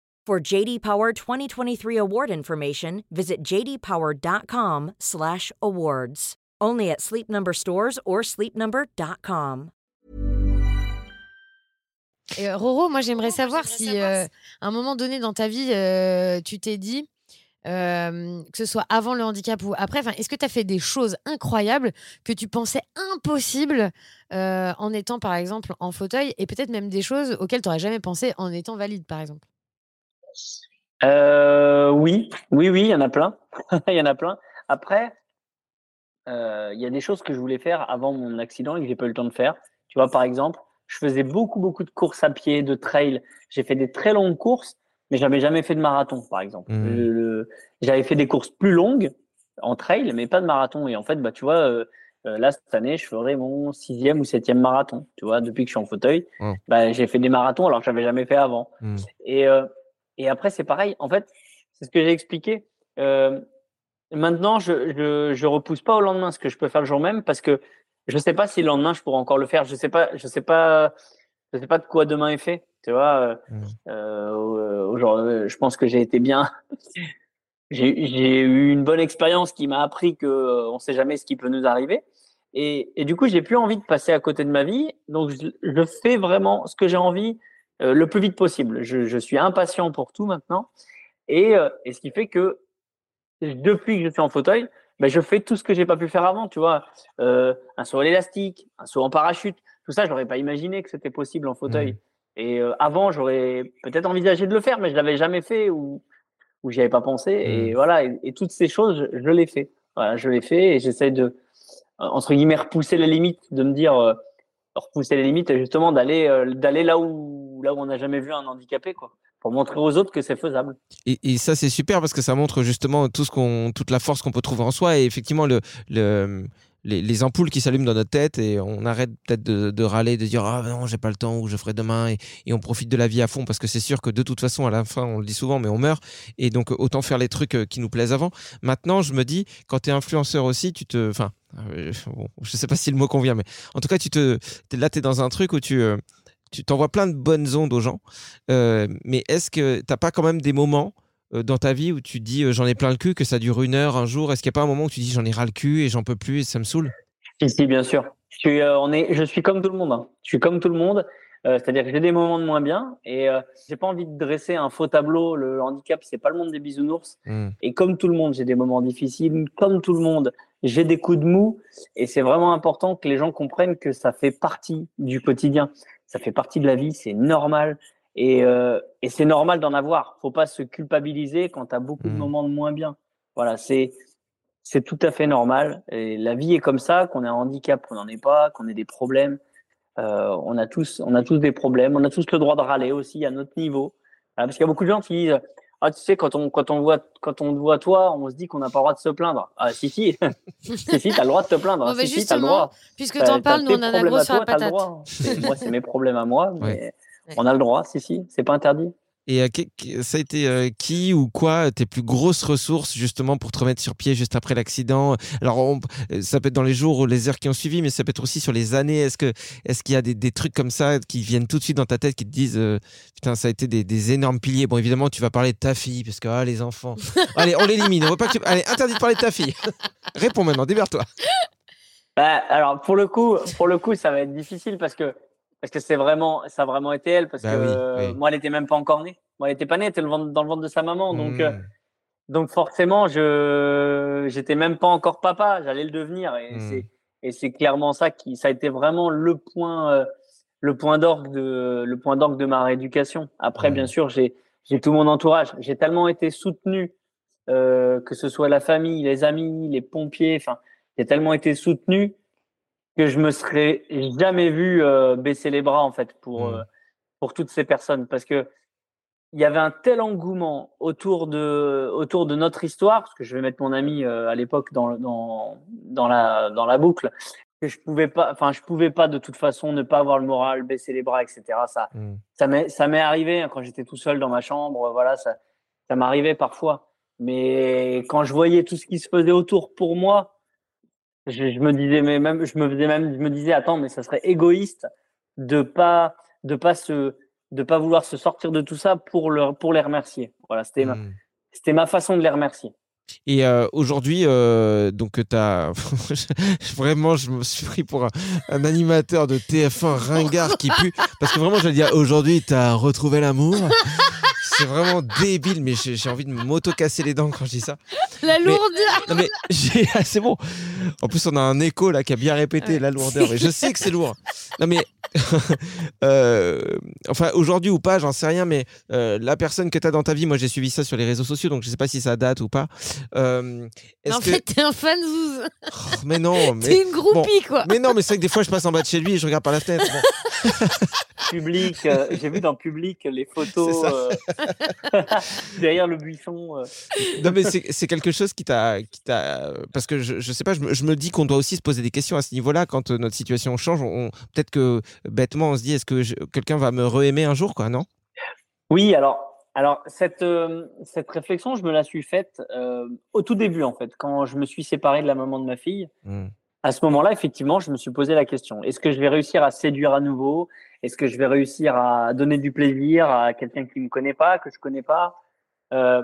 For JD Power 2023 award information, visit jdpower.com/awards. Only at Sleep Number stores or sleepnumber.com. Et euh, Roro, moi, j'aimerais savoir si, euh, à un moment donné dans ta vie, euh, tu t'es dit, euh, que ce soit avant le handicap ou après, enfin, est-ce que tu as fait des choses incroyables que tu pensais impossibles euh, en étant, par exemple, en fauteuil et peut-être même des choses auxquelles tu n'aurais jamais pensé en étant valide, par exemple? Euh, oui, oui, oui, il y en a plein. Il y en a plein. Après, euh, il y a des choses que je voulais faire avant mon accident et que j'ai pas eu le temps de faire. Tu vois, par exemple, je faisais beaucoup, beaucoup de courses à pied, de trail. J'ai fait des très longues courses, mais j'avais jamais fait de marathon, par exemple. Le- le- J'avais fait des courses plus longues en trail, mais pas de marathon. Et en fait, bah, tu vois, euh, là, cette année, je ferai mon sixième ou septième marathon. Tu vois, depuis que je suis en fauteuil, Wow. bah, j'ai fait des marathons alors que j'avais jamais fait avant. Mm. Et, euh, et après, c'est pareil. En fait, c'est ce que j'ai expliqué. Euh, maintenant, je, je, je repousse pas au lendemain ce que je peux faire le jour même parce que je sais pas si le lendemain je pourrai encore le faire. Je sais pas, je sais pas, je sais pas de quoi demain est fait. Tu vois, euh, Mm. euh, aujourd'hui, je pense que j'ai été bien. J'ai eu une bonne expérience qui m'a appris que euh, on sait jamais ce qui peut nous arriver. Et, et du coup, j'ai plus envie de passer à côté de ma vie. Donc, je, je fais vraiment ce que j'ai envie euh, le plus vite possible. Je, je suis impatient pour tout maintenant. Et, euh, et ce qui fait que depuis que je suis en fauteuil, ben, je fais tout ce que j'ai pas pu faire avant. Tu vois, euh, un saut à l'élastique, un saut en parachute, tout ça, j'aurais pas imaginé que c'était possible en fauteuil. Et euh, avant, j'aurais peut-être envisagé de le faire, mais je l'avais jamais fait ou ou j'y avais pas pensé. Et Mm. voilà, et, et toutes ces choses, je, je l'ai fait. Voilà, je l'ai fait et j'essaie de entre guillemets repousser les limites, de me dire repousser les limites et justement d'aller euh, d'aller là où là où on n'a jamais vu un handicapé quoi, pour montrer aux autres que c'est faisable. Et, et ça, c'est super parce que ça montre justement tout ce qu'on, toute la force qu'on peut trouver en soi et effectivement le, le, les, les ampoules qui s'allument dans notre tête et on arrête peut-être de, râler, de dire ah non j'ai pas le temps ou je ferai demain et, on profite de la vie à fond parce que c'est sûr que de toute façon à la fin on le dit souvent mais on meurt et donc autant faire les trucs euh, qui nous plaisent avant. Maintenant je me dis quand tu es influenceur aussi tu te, enfin euh, bon, je sais pas si le mot convient mais en tout cas tu te, t'es- là tu es dans un truc où tu euh, tu t'envoies plein de bonnes ondes aux gens. Euh, mais est-ce que t'as pas quand même des moments dans ta vie où tu dis euh, j'en ai plein le cul, que ça dure une heure, un jour Est-ce qu'il n'y a pas un moment où tu dis j'en ai ras le cul et j'en peux plus et ça me saoule? Si, si, bien sûr. Je suis, euh, on est, je suis comme tout le monde. hein. Je suis comme tout le monde. Euh, C'est-à-dire que j'ai des moments de moins bien et euh, j'ai pas envie de dresser un faux tableau. Le handicap, c'est pas le monde des bisounours. Hmm. Et comme tout le monde, j'ai des moments difficiles. Comme tout le monde, j'ai des coups de mou. Et c'est vraiment important que les gens comprennent que ça fait partie du quotidien. Ça fait partie de la vie. C'est normal. Et, euh, et c'est normal d'en avoir. Faut pas se culpabiliser quand tu as beaucoup de Mhm. moments de moins bien. Voilà, c'est c'est tout à fait normal. Et la vie est comme ça, qu'on ait un handicap, qu'on n'en ait pas, qu'on ait des problèmes. Euh, on a tous, on a tous des problèmes. On a tous le droit de râler aussi à notre niveau. Euh, parce qu'il y a beaucoup de gens qui disent, ah, tu sais, quand on, quand on voit, quand on voit toi, on se dit qu'on n'a pas le droit de se plaindre. Ah, si, si. si, si, t'as le droit de te plaindre. Bon, bah, si, si, t'as le justement, droit. puisque t'en parles, nous on en a problèmes gros à sur la toi, t'as le patate. droit. C'est- Moi, c'est mes problèmes à moi, mais Ouais. On a le droit. Si, si, c'est pas interdit. Et euh, ça a été euh, qui ou quoi tes plus grosses ressources justement pour te remettre sur pied juste après l'accident? Alors on- euh, ça peut être dans les jours ou les heures qui ont suivi, mais ça peut être aussi sur les années. Est-ce que est-ce qu'il y a des, des trucs comme ça qui viennent tout de suite dans ta tête qui te disent euh, putain ça a été des, des énormes piliers? Bon évidemment tu vas parler de ta fille parce que ah les enfants. Allez on l'élimine. On veut pas que tu... Allez interdit de parler de ta fille. Réponds maintenant. Démerde-toi. Bah, alors pour le coup, pour le coup, ça va être difficile parce que parce que c'est vraiment, ça a vraiment été elle parce Bah que oui, euh, oui. moi, elle était même pas encore née. Moi, elle était pas née, elle était dans le ventre de sa maman, donc euh, Mmh. donc forcément, je j'étais même pas encore papa, j'allais le devenir et Mm. c'est et c'est clairement ça qui ça a été vraiment le point euh, le point d'orgue de le point d'orgue de ma rééducation. Après, bien sûr, j'ai j'ai tout mon entourage, j'ai tellement été soutenu euh, que ce soit la famille, les amis, les pompiers, enfin, j'ai tellement été soutenu que je me serais jamais vu euh, baisser les bras en fait pour Mm. euh, pour toutes ces personnes parce que il y avait un tel engouement autour de autour de notre histoire parce que je vais mettre mon ami euh, à l'époque dans dans dans la dans la boucle que je pouvais pas enfin je pouvais pas de toute façon ne pas avoir le moral baisser les bras etc ça Mm. ça m'est ça m'est arrivé hein, quand j'étais tout seul dans ma chambre voilà ça ça m'arrivait parfois mais quand je voyais tout ce qui se faisait autour pour moi je, je me disais mais même je me faisais même je me disais attends mais ça serait égoïste de pas de pas se de pas vouloir se sortir de tout ça pour leur pour les remercier voilà c'était ma, Mm. c'était ma façon de les remercier Et euh, aujourd'hui, euh, donc tu as vraiment, je me suis pris pour un, un animateur de TF1 ringard qui pue, parce que vraiment, je veux dire, aujourd'hui, tu as retrouvé l'amour. C'est vraiment débile, mais j'ai envie de m'auto-casser les dents quand je dis ça. La Mais- lourdeur Non mais ah, c'est bon. En plus, on a un écho là qui a bien répété Ouais. la lourdeur. Mais je sais que c'est lourd. Non mais euh, enfin aujourd'hui ou pas, j'en sais rien. Mais euh, la personne que tu as dans ta vie, moi j'ai suivi ça sur les réseaux sociaux, donc je sais pas si ça date ou pas. Euh, En que fait, t'es un fan zouz. Oh, mais non, mais T'es une groupie, quoi. mais non, mais c'est vrai que des fois je passe en bas de chez lui et je regarde par la fenêtre. Bon. public euh, j'ai vu dans public les photos derrière le buisson euh. Non mais c'est quelque chose qui t'a parce que je, je sais pas je me, je me dis qu'on doit aussi se poser des questions à ce niveau-là quand euh, notre situation change peut-être que bêtement on se dit est-ce que quelqu'un va me re-aimer un jour quoi non? Oui, alors, alors cette, euh, cette réflexion, je me la suis faite euh, au tout début, en fait, quand je me suis séparé de la maman de ma fille. Hmm. À ce moment-là, effectivement, je me suis posé la question est-ce que je vais réussir à séduire à nouveau? Est-ce que je vais réussir à donner du plaisir à quelqu'un qui me connaît pas, que je connais pas Euh,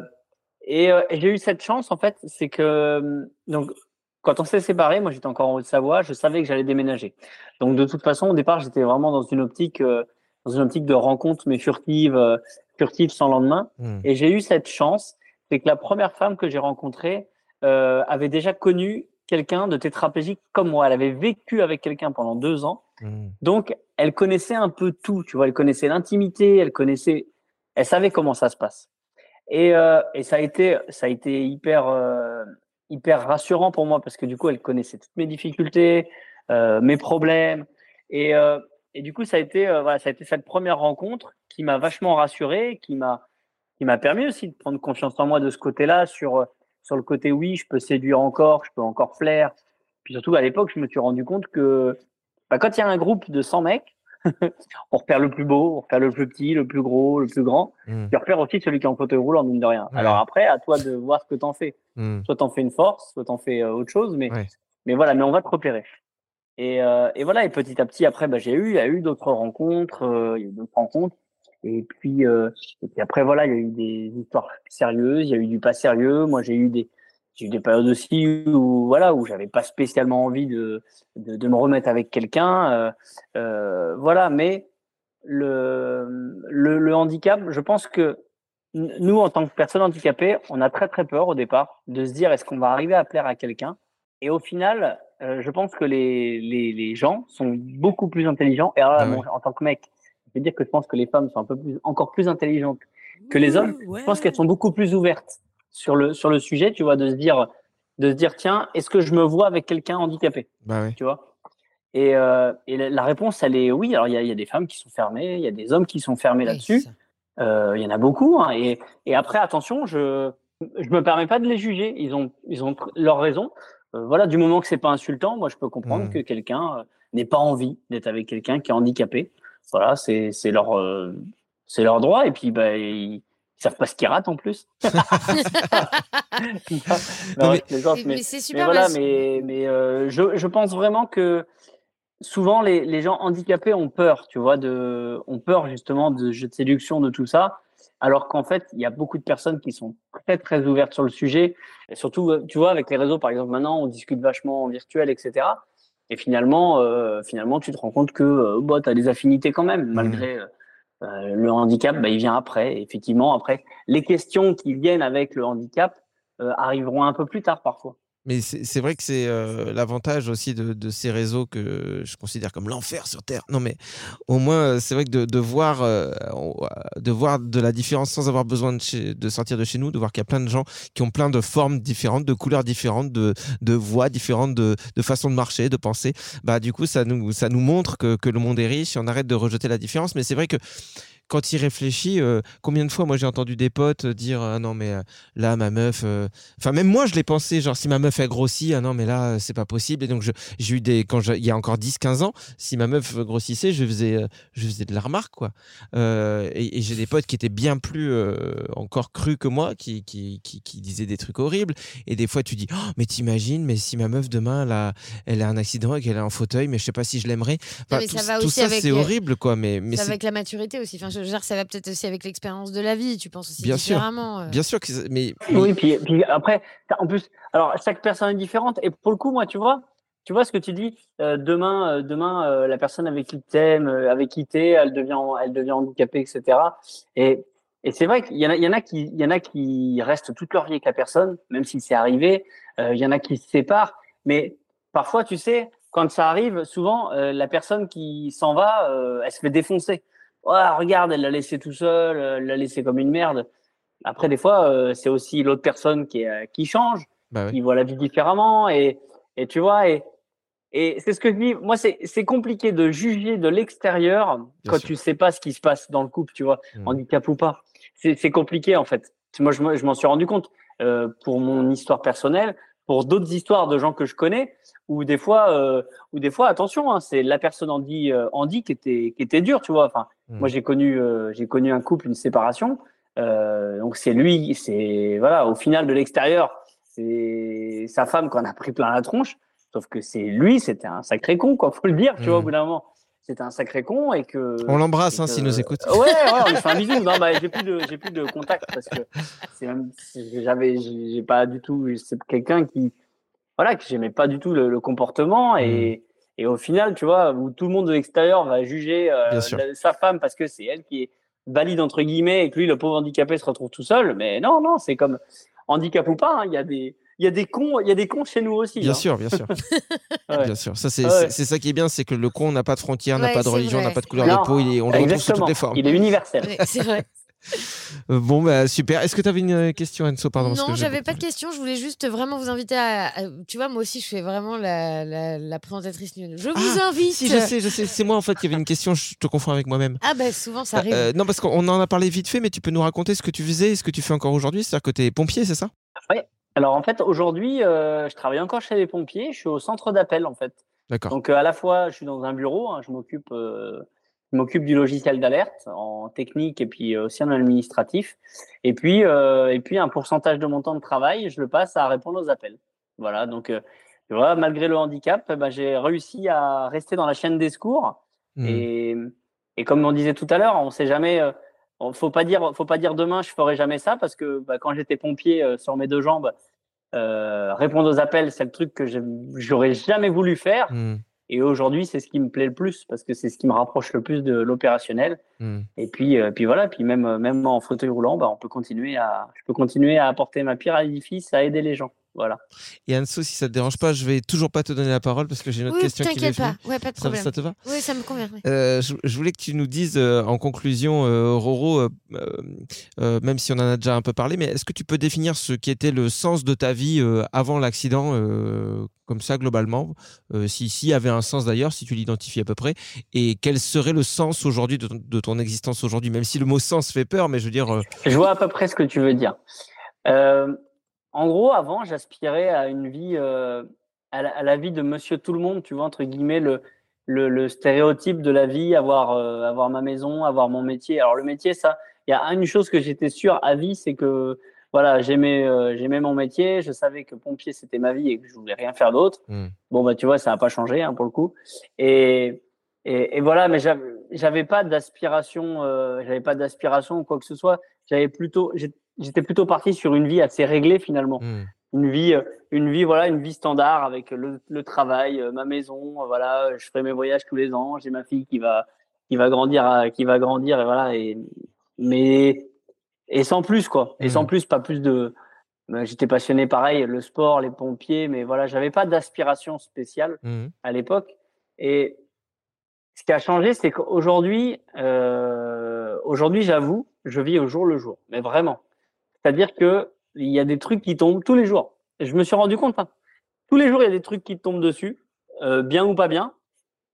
Et, euh, et j'ai eu cette chance, en fait, c'est que euh, donc quand on s'est séparés, moi j'étais encore en Haute-Savoie, je savais que j'allais déménager. Donc de toute façon, au départ, j'étais vraiment dans une optique, euh, dans une optique de rencontre, mais furtive, furtive sans lendemain. Hmm. Et j'ai eu cette chance, c'est que la première femme que j'ai rencontrée avait déjà connu quelqu'un de tétraplégique comme moi. Elle avait vécu avec quelqu'un pendant deux ans, Hmm. donc elle connaissait un peu tout. Tu vois, elle connaissait l'intimité, elle connaissait, elle savait comment ça se passe. Et, euh, et ça a été, ça a été hyper, euh, hyper rassurant pour moi parce que du coup, elle connaissait toutes mes difficultés, euh, mes problèmes. Et, euh, et du coup, ça a été, euh, voilà, ça a été cette première rencontre qui m'a vachement rassuré, qui m'a, qui m'a permis aussi de prendre confiance en moi de ce côté-là, sur, euh, sur le côté oui, je peux séduire encore, je peux encore plaire. Puis surtout, à l'époque, je me suis rendu compte que bah, quand il y a un groupe de 100 mecs, on repère le plus beau, on repère le plus petit, le plus gros, le plus grand. Hmm. Tu repères aussi celui qui est en fauteuil roulant, mine de rien. Ouais. Alors après, à toi de voir ce que t'en fais. Hmm. Soit t'en fais une force, soit t'en fais euh, autre chose, mais, Ouais. mais voilà, mais on va te repérer. Et, euh, et voilà, et petit à petit, après, bah, j'ai eu, il y a eu d'autres rencontres, euh, il y a eu d'autres rencontres. Et puis, euh, et puis après, voilà, il y a eu des histoires sérieuses, il y a eu du pas sérieux. Moi, j'ai eu des, j'ai eu des périodes aussi où, voilà, où j'avais pas spécialement envie de, de, de me remettre avec quelqu'un. Euh, euh, voilà, mais le, le, le handicap, je pense que nous, en tant que personnes handicapées, on a très très peur au départ de se dire est-ce qu'on va arriver à plaire à quelqu'un? Et au final, je pense que les, les, les gens sont beaucoup plus intelligents. Et alors Ah ouais. bon, en tant que mec, je vais dire que je pense que les femmes sont un peu plus, encore plus intelligentes que les hommes. Je pense qu'elles sont beaucoup plus ouvertes sur le, sur le sujet, tu vois, de se dire de se dire tiens, est-ce que je me vois avec quelqu'un handicapé? Bah ouais. Tu vois? Et, euh, et la, réponse, elle est oui. Alors, il y a, il y a des femmes qui sont fermées, il y a des hommes qui sont fermés Oui, là-dessus. Euh, Il y en a beaucoup. hein. et, et après, attention, je je me permets pas de les juger. Ils ont ils ont leur raison. Euh, voilà, du moment que c'est pas insultant, moi, je peux comprendre Mhm. que quelqu'un euh, n'ait pas envie d'être avec quelqu'un qui est handicapé. Voilà, c'est c'est leur euh, c'est leur droit. Et puis, bah, ils, ils savent pas ce qu'ils ratent en plus. non, Non, mais- voilà, mais, mais euh, je, je pense vraiment que souvent les, les gens handicapés ont peur, tu vois, de, ont peur justement de jeux de séduction, de tout ça, alors qu'en fait, il y a beaucoup de personnes qui sont très très ouvertes sur le sujet, et surtout, euh, tu vois, avec les réseaux, par exemple, maintenant, on discute vachement en virtuel, etc. Et finalement, euh, finalement, tu te rends compte que euh, bah, tu as des affinités quand même, malgré euh, le handicap, bah, il vient après. Et effectivement, après, les questions qui viennent avec le handicap euh, arriveront un peu plus tard parfois. Mais c'est vrai que c'est euh, l'avantage aussi de, de ces réseaux que je considère comme l'enfer sur Terre. Non, mais au moins, euh, c'est vrai que de, de voir, euh, on- de voir de la différence sans avoir besoin de, chez- de sortir de chez nous, de voir qu'il y a plein de gens qui ont plein de formes différentes, de couleurs différentes, de, de voix différentes, de, de façons de marcher, de penser, bah, du coup, ça nous, ça nous montre que, que le monde est riche et on arrête de rejeter la différence. Mais c'est vrai que quand il réfléchit, euh, combien de fois moi j'ai entendu des potes dire ah non mais euh, là ma meuf, euh, enfin même moi je l'ai pensé genre si ma meuf a grossi ah non mais là euh, c'est pas possible. Et donc j'ai eu des quand il y a encore 10-15 ans si ma meuf grossissait je faisais euh, je faisais de la remarque quoi. Euh, et, et j'ai des potes qui étaient bien plus euh, encore crus que moi qui, qui, qui, qui disaient des trucs horribles. Et des fois tu dis Oh, mais t'imagines mais si ma meuf demain elle a, elle a un accident et qu'elle est en fauteuil mais je sais pas si je l'aimerais. Enfin, tout, ça va tout aussi ça c'est le- horrible quoi mais mais ça c'est avec la maturité aussi. Enfin, je veux dire, ça va peut-être aussi avec l'expérience de la vie. Tu penses aussi Bien sûr. différemment. euh. Bien sûr que mais Oui, puis, puis après, en plus, alors chaque personne est différente. Et pour le coup, moi, tu vois, tu vois ce que tu dis. euh, demain, euh, demain, euh, la personne avec qui t'aimes, euh, avec qui t'es, elle devient, elle devient handicapée, etc. Et, et c'est vrai qu'il y en a, il y en a qui, il y en a qui restent toute leur vie avec la personne, même si c'est arrivé. Euh, il y en a qui se séparent. Mais parfois, tu sais, quand ça arrive, souvent, euh, la personne qui s'en va, euh, elle se fait défoncer. Ouais, regarde, elle l'a laissé tout seul, euh, elle l'a laissé comme une merde. Après, des fois, euh, c'est aussi l'autre personne qui, est, euh, qui change, bah qui voit la vie différemment. Et, et tu vois, et, et c'est ce que je dis. Moi, c'est compliqué de juger de l'extérieur quand sûr. tu sais pas ce qui se passe dans le couple, tu vois, Mm. handicap ou pas. C'est compliqué, en fait. Moi, je, je m'en suis rendu compte euh, pour mon histoire personnelle, pour d'autres histoires de gens que je connais, où des fois, euh, où des fois, attention, hein, c'est la personne handi, euh, handi qui était, qui était dure, tu vois. Enfin, Mm. moi, j'ai connu, euh, j'ai connu un couple, une séparation. Euh, donc c'est lui, c'est voilà, au final de l'extérieur, c'est sa femme qu'on a pris plein la tronche. Sauf que c'est lui, c'était un sacré con, quoi. Faut le dire, tu vois, au Mm. bout d'un moment. C'était un sacré con et que. On l'embrasse hein, s'il nous écoute. Ouais, ouais, on lui fait un bisou. Non, bah, j'ai plus de, j'ai plus de contact parce que c'est même, j'avais, j'ai j'ai pas du tout, c'est quelqu'un qui, voilà, que j'aimais pas du tout le, le comportement et, et au final, tu vois, où tout le monde de l'extérieur va juger euh, la- sa femme parce que c'est elle qui est valide entre guillemets et que lui, le pauvre handicapé, se retrouve tout seul. Mais non, non, c'est comme handicap ou pas, hein, il y a des, il y a des cons, il y a des cons chez nous aussi. Bien hein. sûr, bien sûr. Ouais. Bien sûr, ça c'est ouais. c'est- c'est ça qui est bien, c'est que le con n'a pas de frontières, n'a pas de religion, vrai. n'a pas de couleur Non, de peau, il est, on le retrouve sous toutes les formes. Il est universel. Ouais, c'est vrai. Bon bah super. Est-ce que tu avais une euh, question Enzo? Pardon non, j'avais pas de question. Je voulais juste vraiment vous inviter à. à- tu vois, moi aussi, je fais vraiment la, la, la présentatrice. Je vous Ah, invite. Si je sais, je sais, c'est moi en fait qui avait une question, je te confonds avec moi-même. Ah, bah souvent, ça arrive. Euh, non parce qu'on en a parlé vite fait, mais tu peux nous raconter ce que tu faisais et ce que tu fais encore aujourd'hui, c'est-à-dire que tu es pompier, c'est ça? Alors en fait, aujourd'hui, euh, je travaille encore chez les pompiers. Je suis au centre d'appel en fait. D'accord. Donc euh, à la fois, je suis dans un bureau, hein, je m'occupe, euh, je m'occupe du logiciel d'alerte en technique et puis aussi en administratif. Et puis, euh, et puis un pourcentage de mon temps de travail, je le passe à répondre aux appels. Voilà. Donc, euh, vois, malgré le handicap, eh ben, j'ai réussi à rester dans la chaîne des secours. Hmm. Et, et comme on disait tout à l'heure, on sait jamais. euh, faut pas dire, faut pas dire demain, je ferai jamais ça parce que bah, quand j'étais pompier euh, sur mes deux jambes, répondre aux appels, c'est le truc que j'aurais jamais voulu faire. Hmm, Et aujourd'hui, c'est ce qui me plaît le plus parce que c'est ce qui me rapproche le plus de l'opérationnel. hmm. Et puis, euh, puis voilà, puis même, euh, même en fauteuil roulant, bah, on peut continuer à, je peux continuer à apporter ma pierre à l'édifice, à aider les gens. Voilà. Et Anso, si ça te dérange pas, je vais toujours pas te donner la parole parce que j'ai une autre Oui, question qui m'est pas. venue. Ouais, pas de Ça, problème. ça te va? Oui, ça me convient. oui. Euh, je, je voulais que tu nous dises euh, en conclusion, euh, Roro, euh, euh, euh, même si on en a déjà un peu parlé, mais est-ce que tu peux définir ce qui était le sens de ta vie euh, avant l'accident, euh, comme ça globalement, euh, si s'il y avait un sens d'ailleurs, si tu l'identifies à peu près, et quel serait le sens aujourd'hui de, ton- de ton existence aujourd'hui, même si le mot sens fait peur, mais je veux dire, euh, Je vois à peu près ce que tu veux dire. Euh, en gros, avant, j'aspirais à une vie, euh, à, la, à la vie de Monsieur Tout le Monde, tu vois, entre guillemets, le, le, le stéréotype de la vie, avoir, euh, avoir ma maison, avoir mon métier. Alors le métier, ça, il y a une chose que j'étais sûr à vie, c'est que voilà, j'aimais, euh, j'aimais mon métier, je savais que pompier c'était ma vie et que je voulais rien faire d'autre. hmm. Bon bah tu vois, ça n'a pas changé hein, pour le coup. Et, et, et voilà, mais j'avais, pas d'aspiration, euh, j'avais pas d'aspiration ou quoi que ce soit. J'avais plutôt, j'étais plutôt parti sur une vie assez réglée finalement. Hmm. Une vie, euh, une vie, voilà, une vie standard avec le, le travail, euh, ma maison, euh, voilà, je ferai mes voyages tous les ans. J'ai ma fille qui va, qui va grandir, qui va grandir et voilà. Et mais et sans plus quoi. Et sans Mhm. plus, pas plus de. ben, J'étais passionné pareil, le sport, les pompiers, mais voilà, j'avais pas d'aspiration spéciale Hmm. à l'époque. Et ce qui a changé, c'est qu'aujourd'hui, euh, aujourd'hui, j'avoue, je vis au jour le jour, mais vraiment. C'est-à-dire que il y a des trucs qui tombent tous les jours. Je me suis rendu compte, hein, tous les jours, il y a des trucs qui tombent dessus, euh, bien ou pas bien.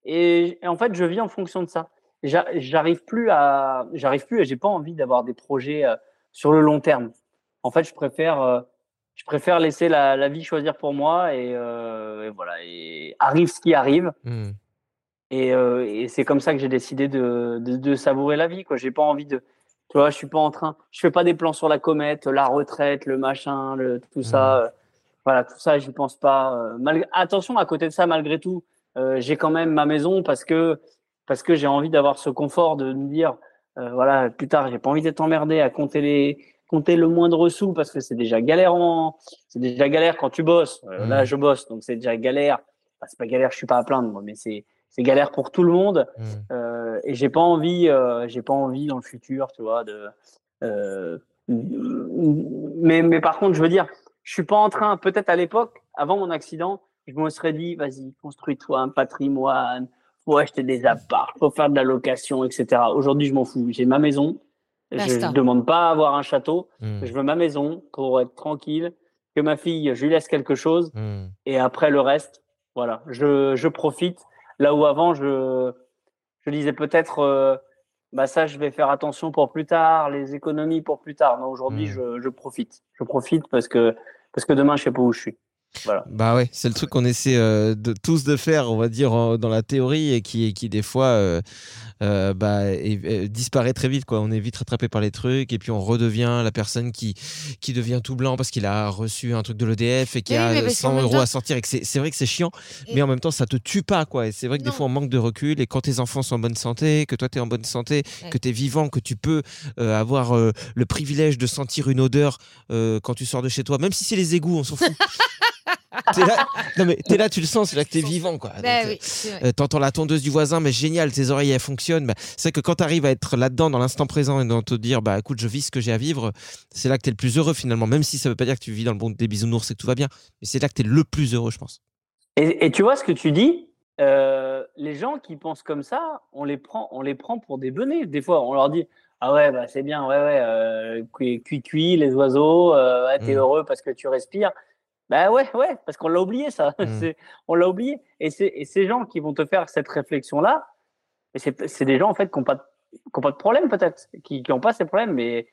Et, et en fait, je vis en fonction de ça. J'a- J'arrive plus à, j'arrive plus et j'ai pas envie d'avoir des projets euh, sur le long terme. En fait, je préfère, euh, je préfère laisser la, la vie choisir pour moi et, et voilà. Et arrive ce qui arrive. Hmm. Et, et c'est comme ça que j'ai décidé de, de, de savourer la vie. Quoi. J'ai pas envie de, tu vois, je suis pas en train, je fais pas des plans sur la comète, la retraite, le machin, le, tout ça. euh, voilà, tout ça, j'y pense pas. euh, malgré- attention, à côté de ça, malgré tout, euh, j'ai quand même ma maison parce que parce que j'ai envie d'avoir ce confort de me dire, euh, voilà, plus tard, j'ai pas envie d'être emmerdé à compter les compter le moindre sou parce que c'est déjà galère en- c'est déjà galère quand tu bosses. Euh, Là, je bosse, donc c'est déjà galère. Enfin, c'est pas galère, je suis pas à plaindre, moi, mais c'est c'est galère pour tout le monde. Hmm. Euh, et j'ai pas envie, euh, j'ai pas envie dans le futur, tu vois, de. euh, mais, mais par contre, je veux dire, je suis pas en train, peut-être à l'époque, avant mon accident, je me serais dit, vas-y, construis-toi un patrimoine, faut acheter des apparts, faut faire de la location, etc. Aujourd'hui, je m'en fous. J'ai ma maison. Je ne demande pas à avoir un château. Hmm. Je veux ma maison pour être tranquille, que ma fille, je lui laisse quelque chose. Hmm. Et après le reste, voilà, je, je profite. Là où avant, je, je disais peut-être, euh, bah ça, je vais faire attention pour plus tard, les économies pour plus tard. Non, aujourd'hui, Mm. je, je profite. Je profite parce que, parce que demain, je sais pas où je suis. Voilà. Bah ouais, c'est le truc qu'on essaie euh, de tous de faire, on va dire en- dans la théorie et qui, qui des fois euh, euh, bah, disparaît très vite quoi. On est vite rattrapé par les trucs et puis on redevient la personne qui qui devient tout blanc parce qu'il a reçu un truc de l'EDF et qui Oui, a parce qu'en 100 même euros temps- à sortir et que c'est c'est vrai que c'est chiant, Et- mais en même temps ça te tue pas quoi. Et c'est vrai que des fois on manque de recul et quand tes enfants sont en bonne santé, que toi tu es en bonne santé, Ouais. que tu es vivant, que tu peux euh, avoir euh, le privilège de sentir une odeur euh, quand tu sors de chez toi, même si c'est les égouts, on s'en fout. T'es là, non mais t'es là, tu le sens, c'est là que t'es vivant quoi. Bah Donc, euh, oui, euh, T'entends la tondeuse du voisin, mais génial, tes oreilles elles fonctionnent. Bah, c'est vrai que quand t'arrives à être là-dedans, dans l'instant présent, et dans te dire, bah écoute, je vis ce que j'ai à vivre, c'est là que t'es le plus heureux finalement. Même si ça veut pas dire que tu vis dans le monde des bisounours et que tout va bien, mais c'est là que t'es le plus heureux, je pense. Et, et tu vois ce que tu dis euh, Les gens qui pensent comme ça, on les prend, on les prend pour des benets. Des fois, on leur dit ah ouais, bah c'est bien, ouais ouais, euh, cuit cuit, les oiseaux, euh, ouais, t'es Mm. heureux parce que tu respires. Bah ouais ouais, parce qu'on l'a oublié ça. Mm. C'est- on l'a oublié. Et et ces gens qui vont te faire cette réflexion là, c'est des gens en fait qui n'ont pas de- qui ont pas de problème peut-être, qui n'ont pas ces problèmes, mais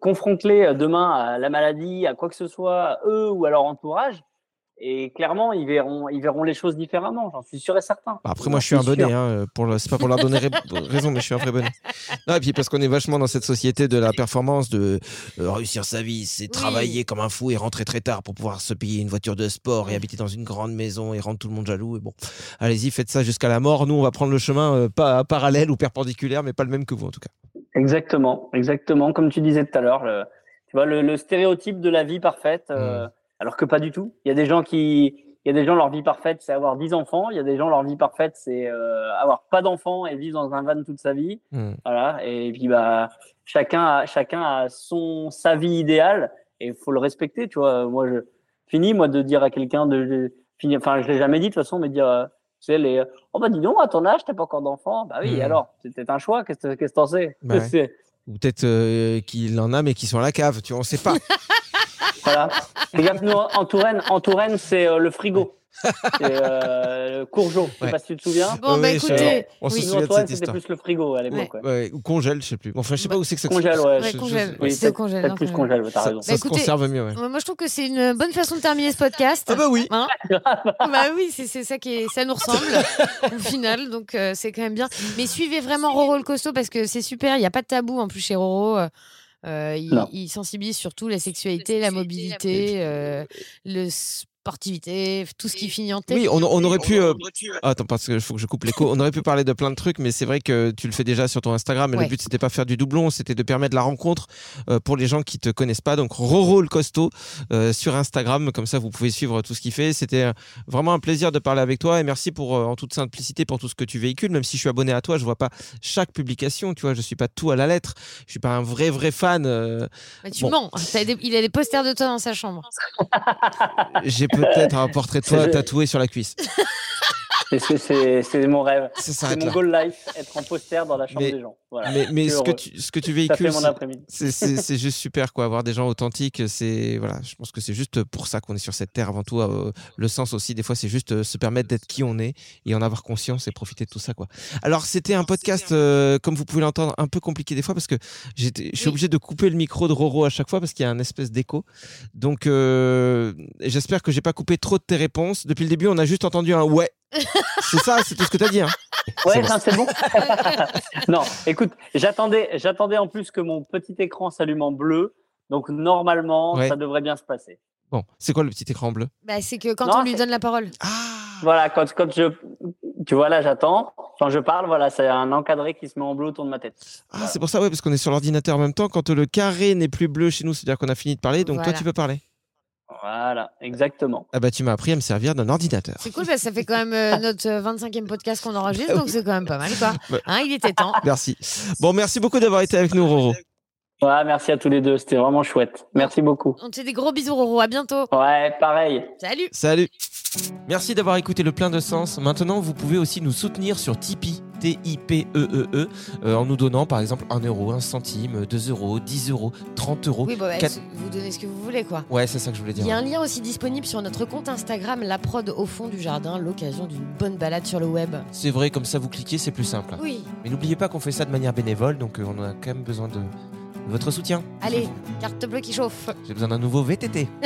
confronte-les euh, demain à la maladie, à quoi que ce soit, eux ou à leur entourage, et clairement, ils verront, ils verront les choses différemment, j'en suis sûr et certain. Bah, après, moi, je suis un bonnet. Hein, pour le- c'est pas pour leur donner ra- raison, mais je suis un vrai bonnet. Non, et puis parce qu'on est vachement dans cette société de la performance, de euh, réussir sa vie, c'est travailler comme un fou et rentrer très tard pour pouvoir se payer une voiture de sport et habiter dans une grande maison et rendre tout le monde jaloux. Et bon, allez-y, faites ça jusqu'à la mort. Nous, on va prendre le chemin euh, pas parallèle ou perpendiculaire, mais pas le même que vous en tout cas. Exactement, exactement, comme tu disais tout à l'heure, le- tu vois, le, le stéréotype de la vie parfaite, euh, alors que pas du tout. Il y a des gens qui, il y a des gens, leur vie parfaite, c'est avoir 10 enfants. Il y a des gens, leur vie parfaite, c'est euh, avoir pas d'enfants et vivre dans un van toute sa vie. Hmm. Voilà. Et puis, bah, chacun a, chacun a son, sa vie idéale et il faut le respecter, tu vois. Moi, je, fini, moi, de dire à quelqu'un de, fini, enfin, je l'ai jamais dit de toute façon, mais dire, euh, tu sais, les, oh bah dis donc, à ton âge, t'as pas encore d'enfant? Bah oui, Hmm. alors, c'était un choix, qu'est-ce que t'en sais? Bah ouais. Ou peut-être euh, qu'il en a, mais qui sont à la cave, tu vois, on sait pas. Voilà. En Touraine, en Touraine c'est euh, le frigo. C'est euh, le courgeot. Je sais Ouais. pas si tu te souviens. Bon, bah écoutez, on se oui. C'était plus le frigo à l'époque. ouais. Ouais, ou congèle, je sais plus. Enfin, je sais pas où c'est que ça Congèle, ouais. Je- congèle. Oui, c'est congèle. Non, plus congèle. congèle, t'as Ça, raison. ça Bah, se écoutez, conserve mieux, Moi, je trouve que c'est une bonne façon de terminer ce podcast. Ah bah oui. Hein bah oui, c'est c'est ça qui est, ça nous ressemble au final, donc euh, c'est quand même bien. Mais suivez vraiment Roro le costaud parce que c'est super. Il n'y a pas de tabou en plus chez Roro. euh, euh, il, sensibilise surtout la sexualité, la mobilité, euh, le sportivité, tout ce qui finit en T. Oui, on, on aurait pu. euh, ah, attends, parce qu'il faut que je coupe l'écho. On aurait pu parler de plein de trucs, mais c'est vrai que tu le fais déjà sur ton Instagram. Mais Ouais. le but, c'était pas faire du doublon, c'était de permettre la rencontre euh, pour les gens qui te connaissent pas. Donc, Roro le costaud euh, sur Instagram. Comme ça, vous pouvez suivre tout ce qu'il fait. C'était vraiment un plaisir de parler avec toi. Et merci pour, euh, en toute simplicité, pour tout ce que tu véhicules. Même si je suis abonné à toi, je vois pas chaque publication. Tu vois, je suis pas tout à la lettre. Je suis pas un vrai, vrai fan. tu Bon. mens. Des- il a des posters de toi dans sa chambre. J'ai peut-être un portrait de toi tatoué sur la cuisse. C'est- C'est c'est- c'est mon rêve. Ça C'est mon là. goal life, être en poster dans la chambre Mais- des gens. Voilà. Mais, ce que tu, ce que tu véhicules, c'est- juste super quoi. Avoir des gens authentiques, c'est voilà. Je pense que c'est juste pour ça qu'on est sur cette terre avant tout. euh, le sens aussi, des fois, c'est juste euh, se permettre d'être qui on est et en avoir conscience et profiter de tout ça quoi. Alors c'était un podcast, euh, comme vous pouvez l'entendre, un peu compliqué des fois parce que j'étais, je suis Oui. obligé de couper le micro de Roro à chaque fois parce qu'il y a un espèce d'écho. Donc euh, j'espère que j'ai pas coupé trop de tes réponses. Depuis le début, on a juste entendu un ouais. C'est ça, c'est tout ce que tu as dit. Hein. Ouais, C'est bon. non, c'est bon. non, écoute, j'attendais, j'attendais en plus que mon petit écran s'allume en bleu. Donc normalement, Ouais. ça devrait bien se passer. Bon, c'est quoi le petit écran bleu? Bah, c'est que quand Non, on lui donne la parole. Ah Voilà, quand, quand je, tu vois là, j'attends. Quand je parle, voilà, c'est un encadré qui se met en bleu autour de ma tête. Ah, c'est pour ça, ouais, parce qu'on est sur l'ordinateur en même temps. Quand le carré n'est plus bleu chez nous, c'est-à-dire qu'on a fini de parler, donc toi, tu peux parler. Voilà, exactement. Ah bah, tu m'as appris à me servir d'un ordinateur. C'est cool parce que ça fait quand même euh, notre euh, 25e podcast qu'on enregistre, donc c'est quand même pas mal, quoi. Hein, il était temps. Merci. Bon, merci beaucoup d'avoir été avec nous, Roro. Ouais, merci à tous les deux, c'était vraiment chouette. Merci beaucoup. On te fait des gros bisous, Roro. À bientôt. Ouais, pareil. Salut. Salut. Merci d'avoir écouté le plein de sens. Maintenant, vous pouvez aussi nous soutenir sur Tipeee. T-I-P-E-E-E, euh, en nous donnant par exemple 1 euro, 1 centime, 2 euros, 10 euros, 30 euros. Oui, bon, bah, Quatre- vous donnez ce que vous voulez, quoi. Ouais, c'est ça que je voulais dire. Il y a un lien aussi disponible sur notre compte Instagram, la prod au fond du jardin, l'occasion d'une bonne balade sur le web. C'est vrai, comme ça vous cliquez, c'est plus simple. Oui. Mais n'oubliez pas qu'on fait ça de manière bénévole, donc euh, on a quand même besoin de votre soutien. Allez, carte bleue qui chauffe. J'ai besoin d'un nouveau VTT.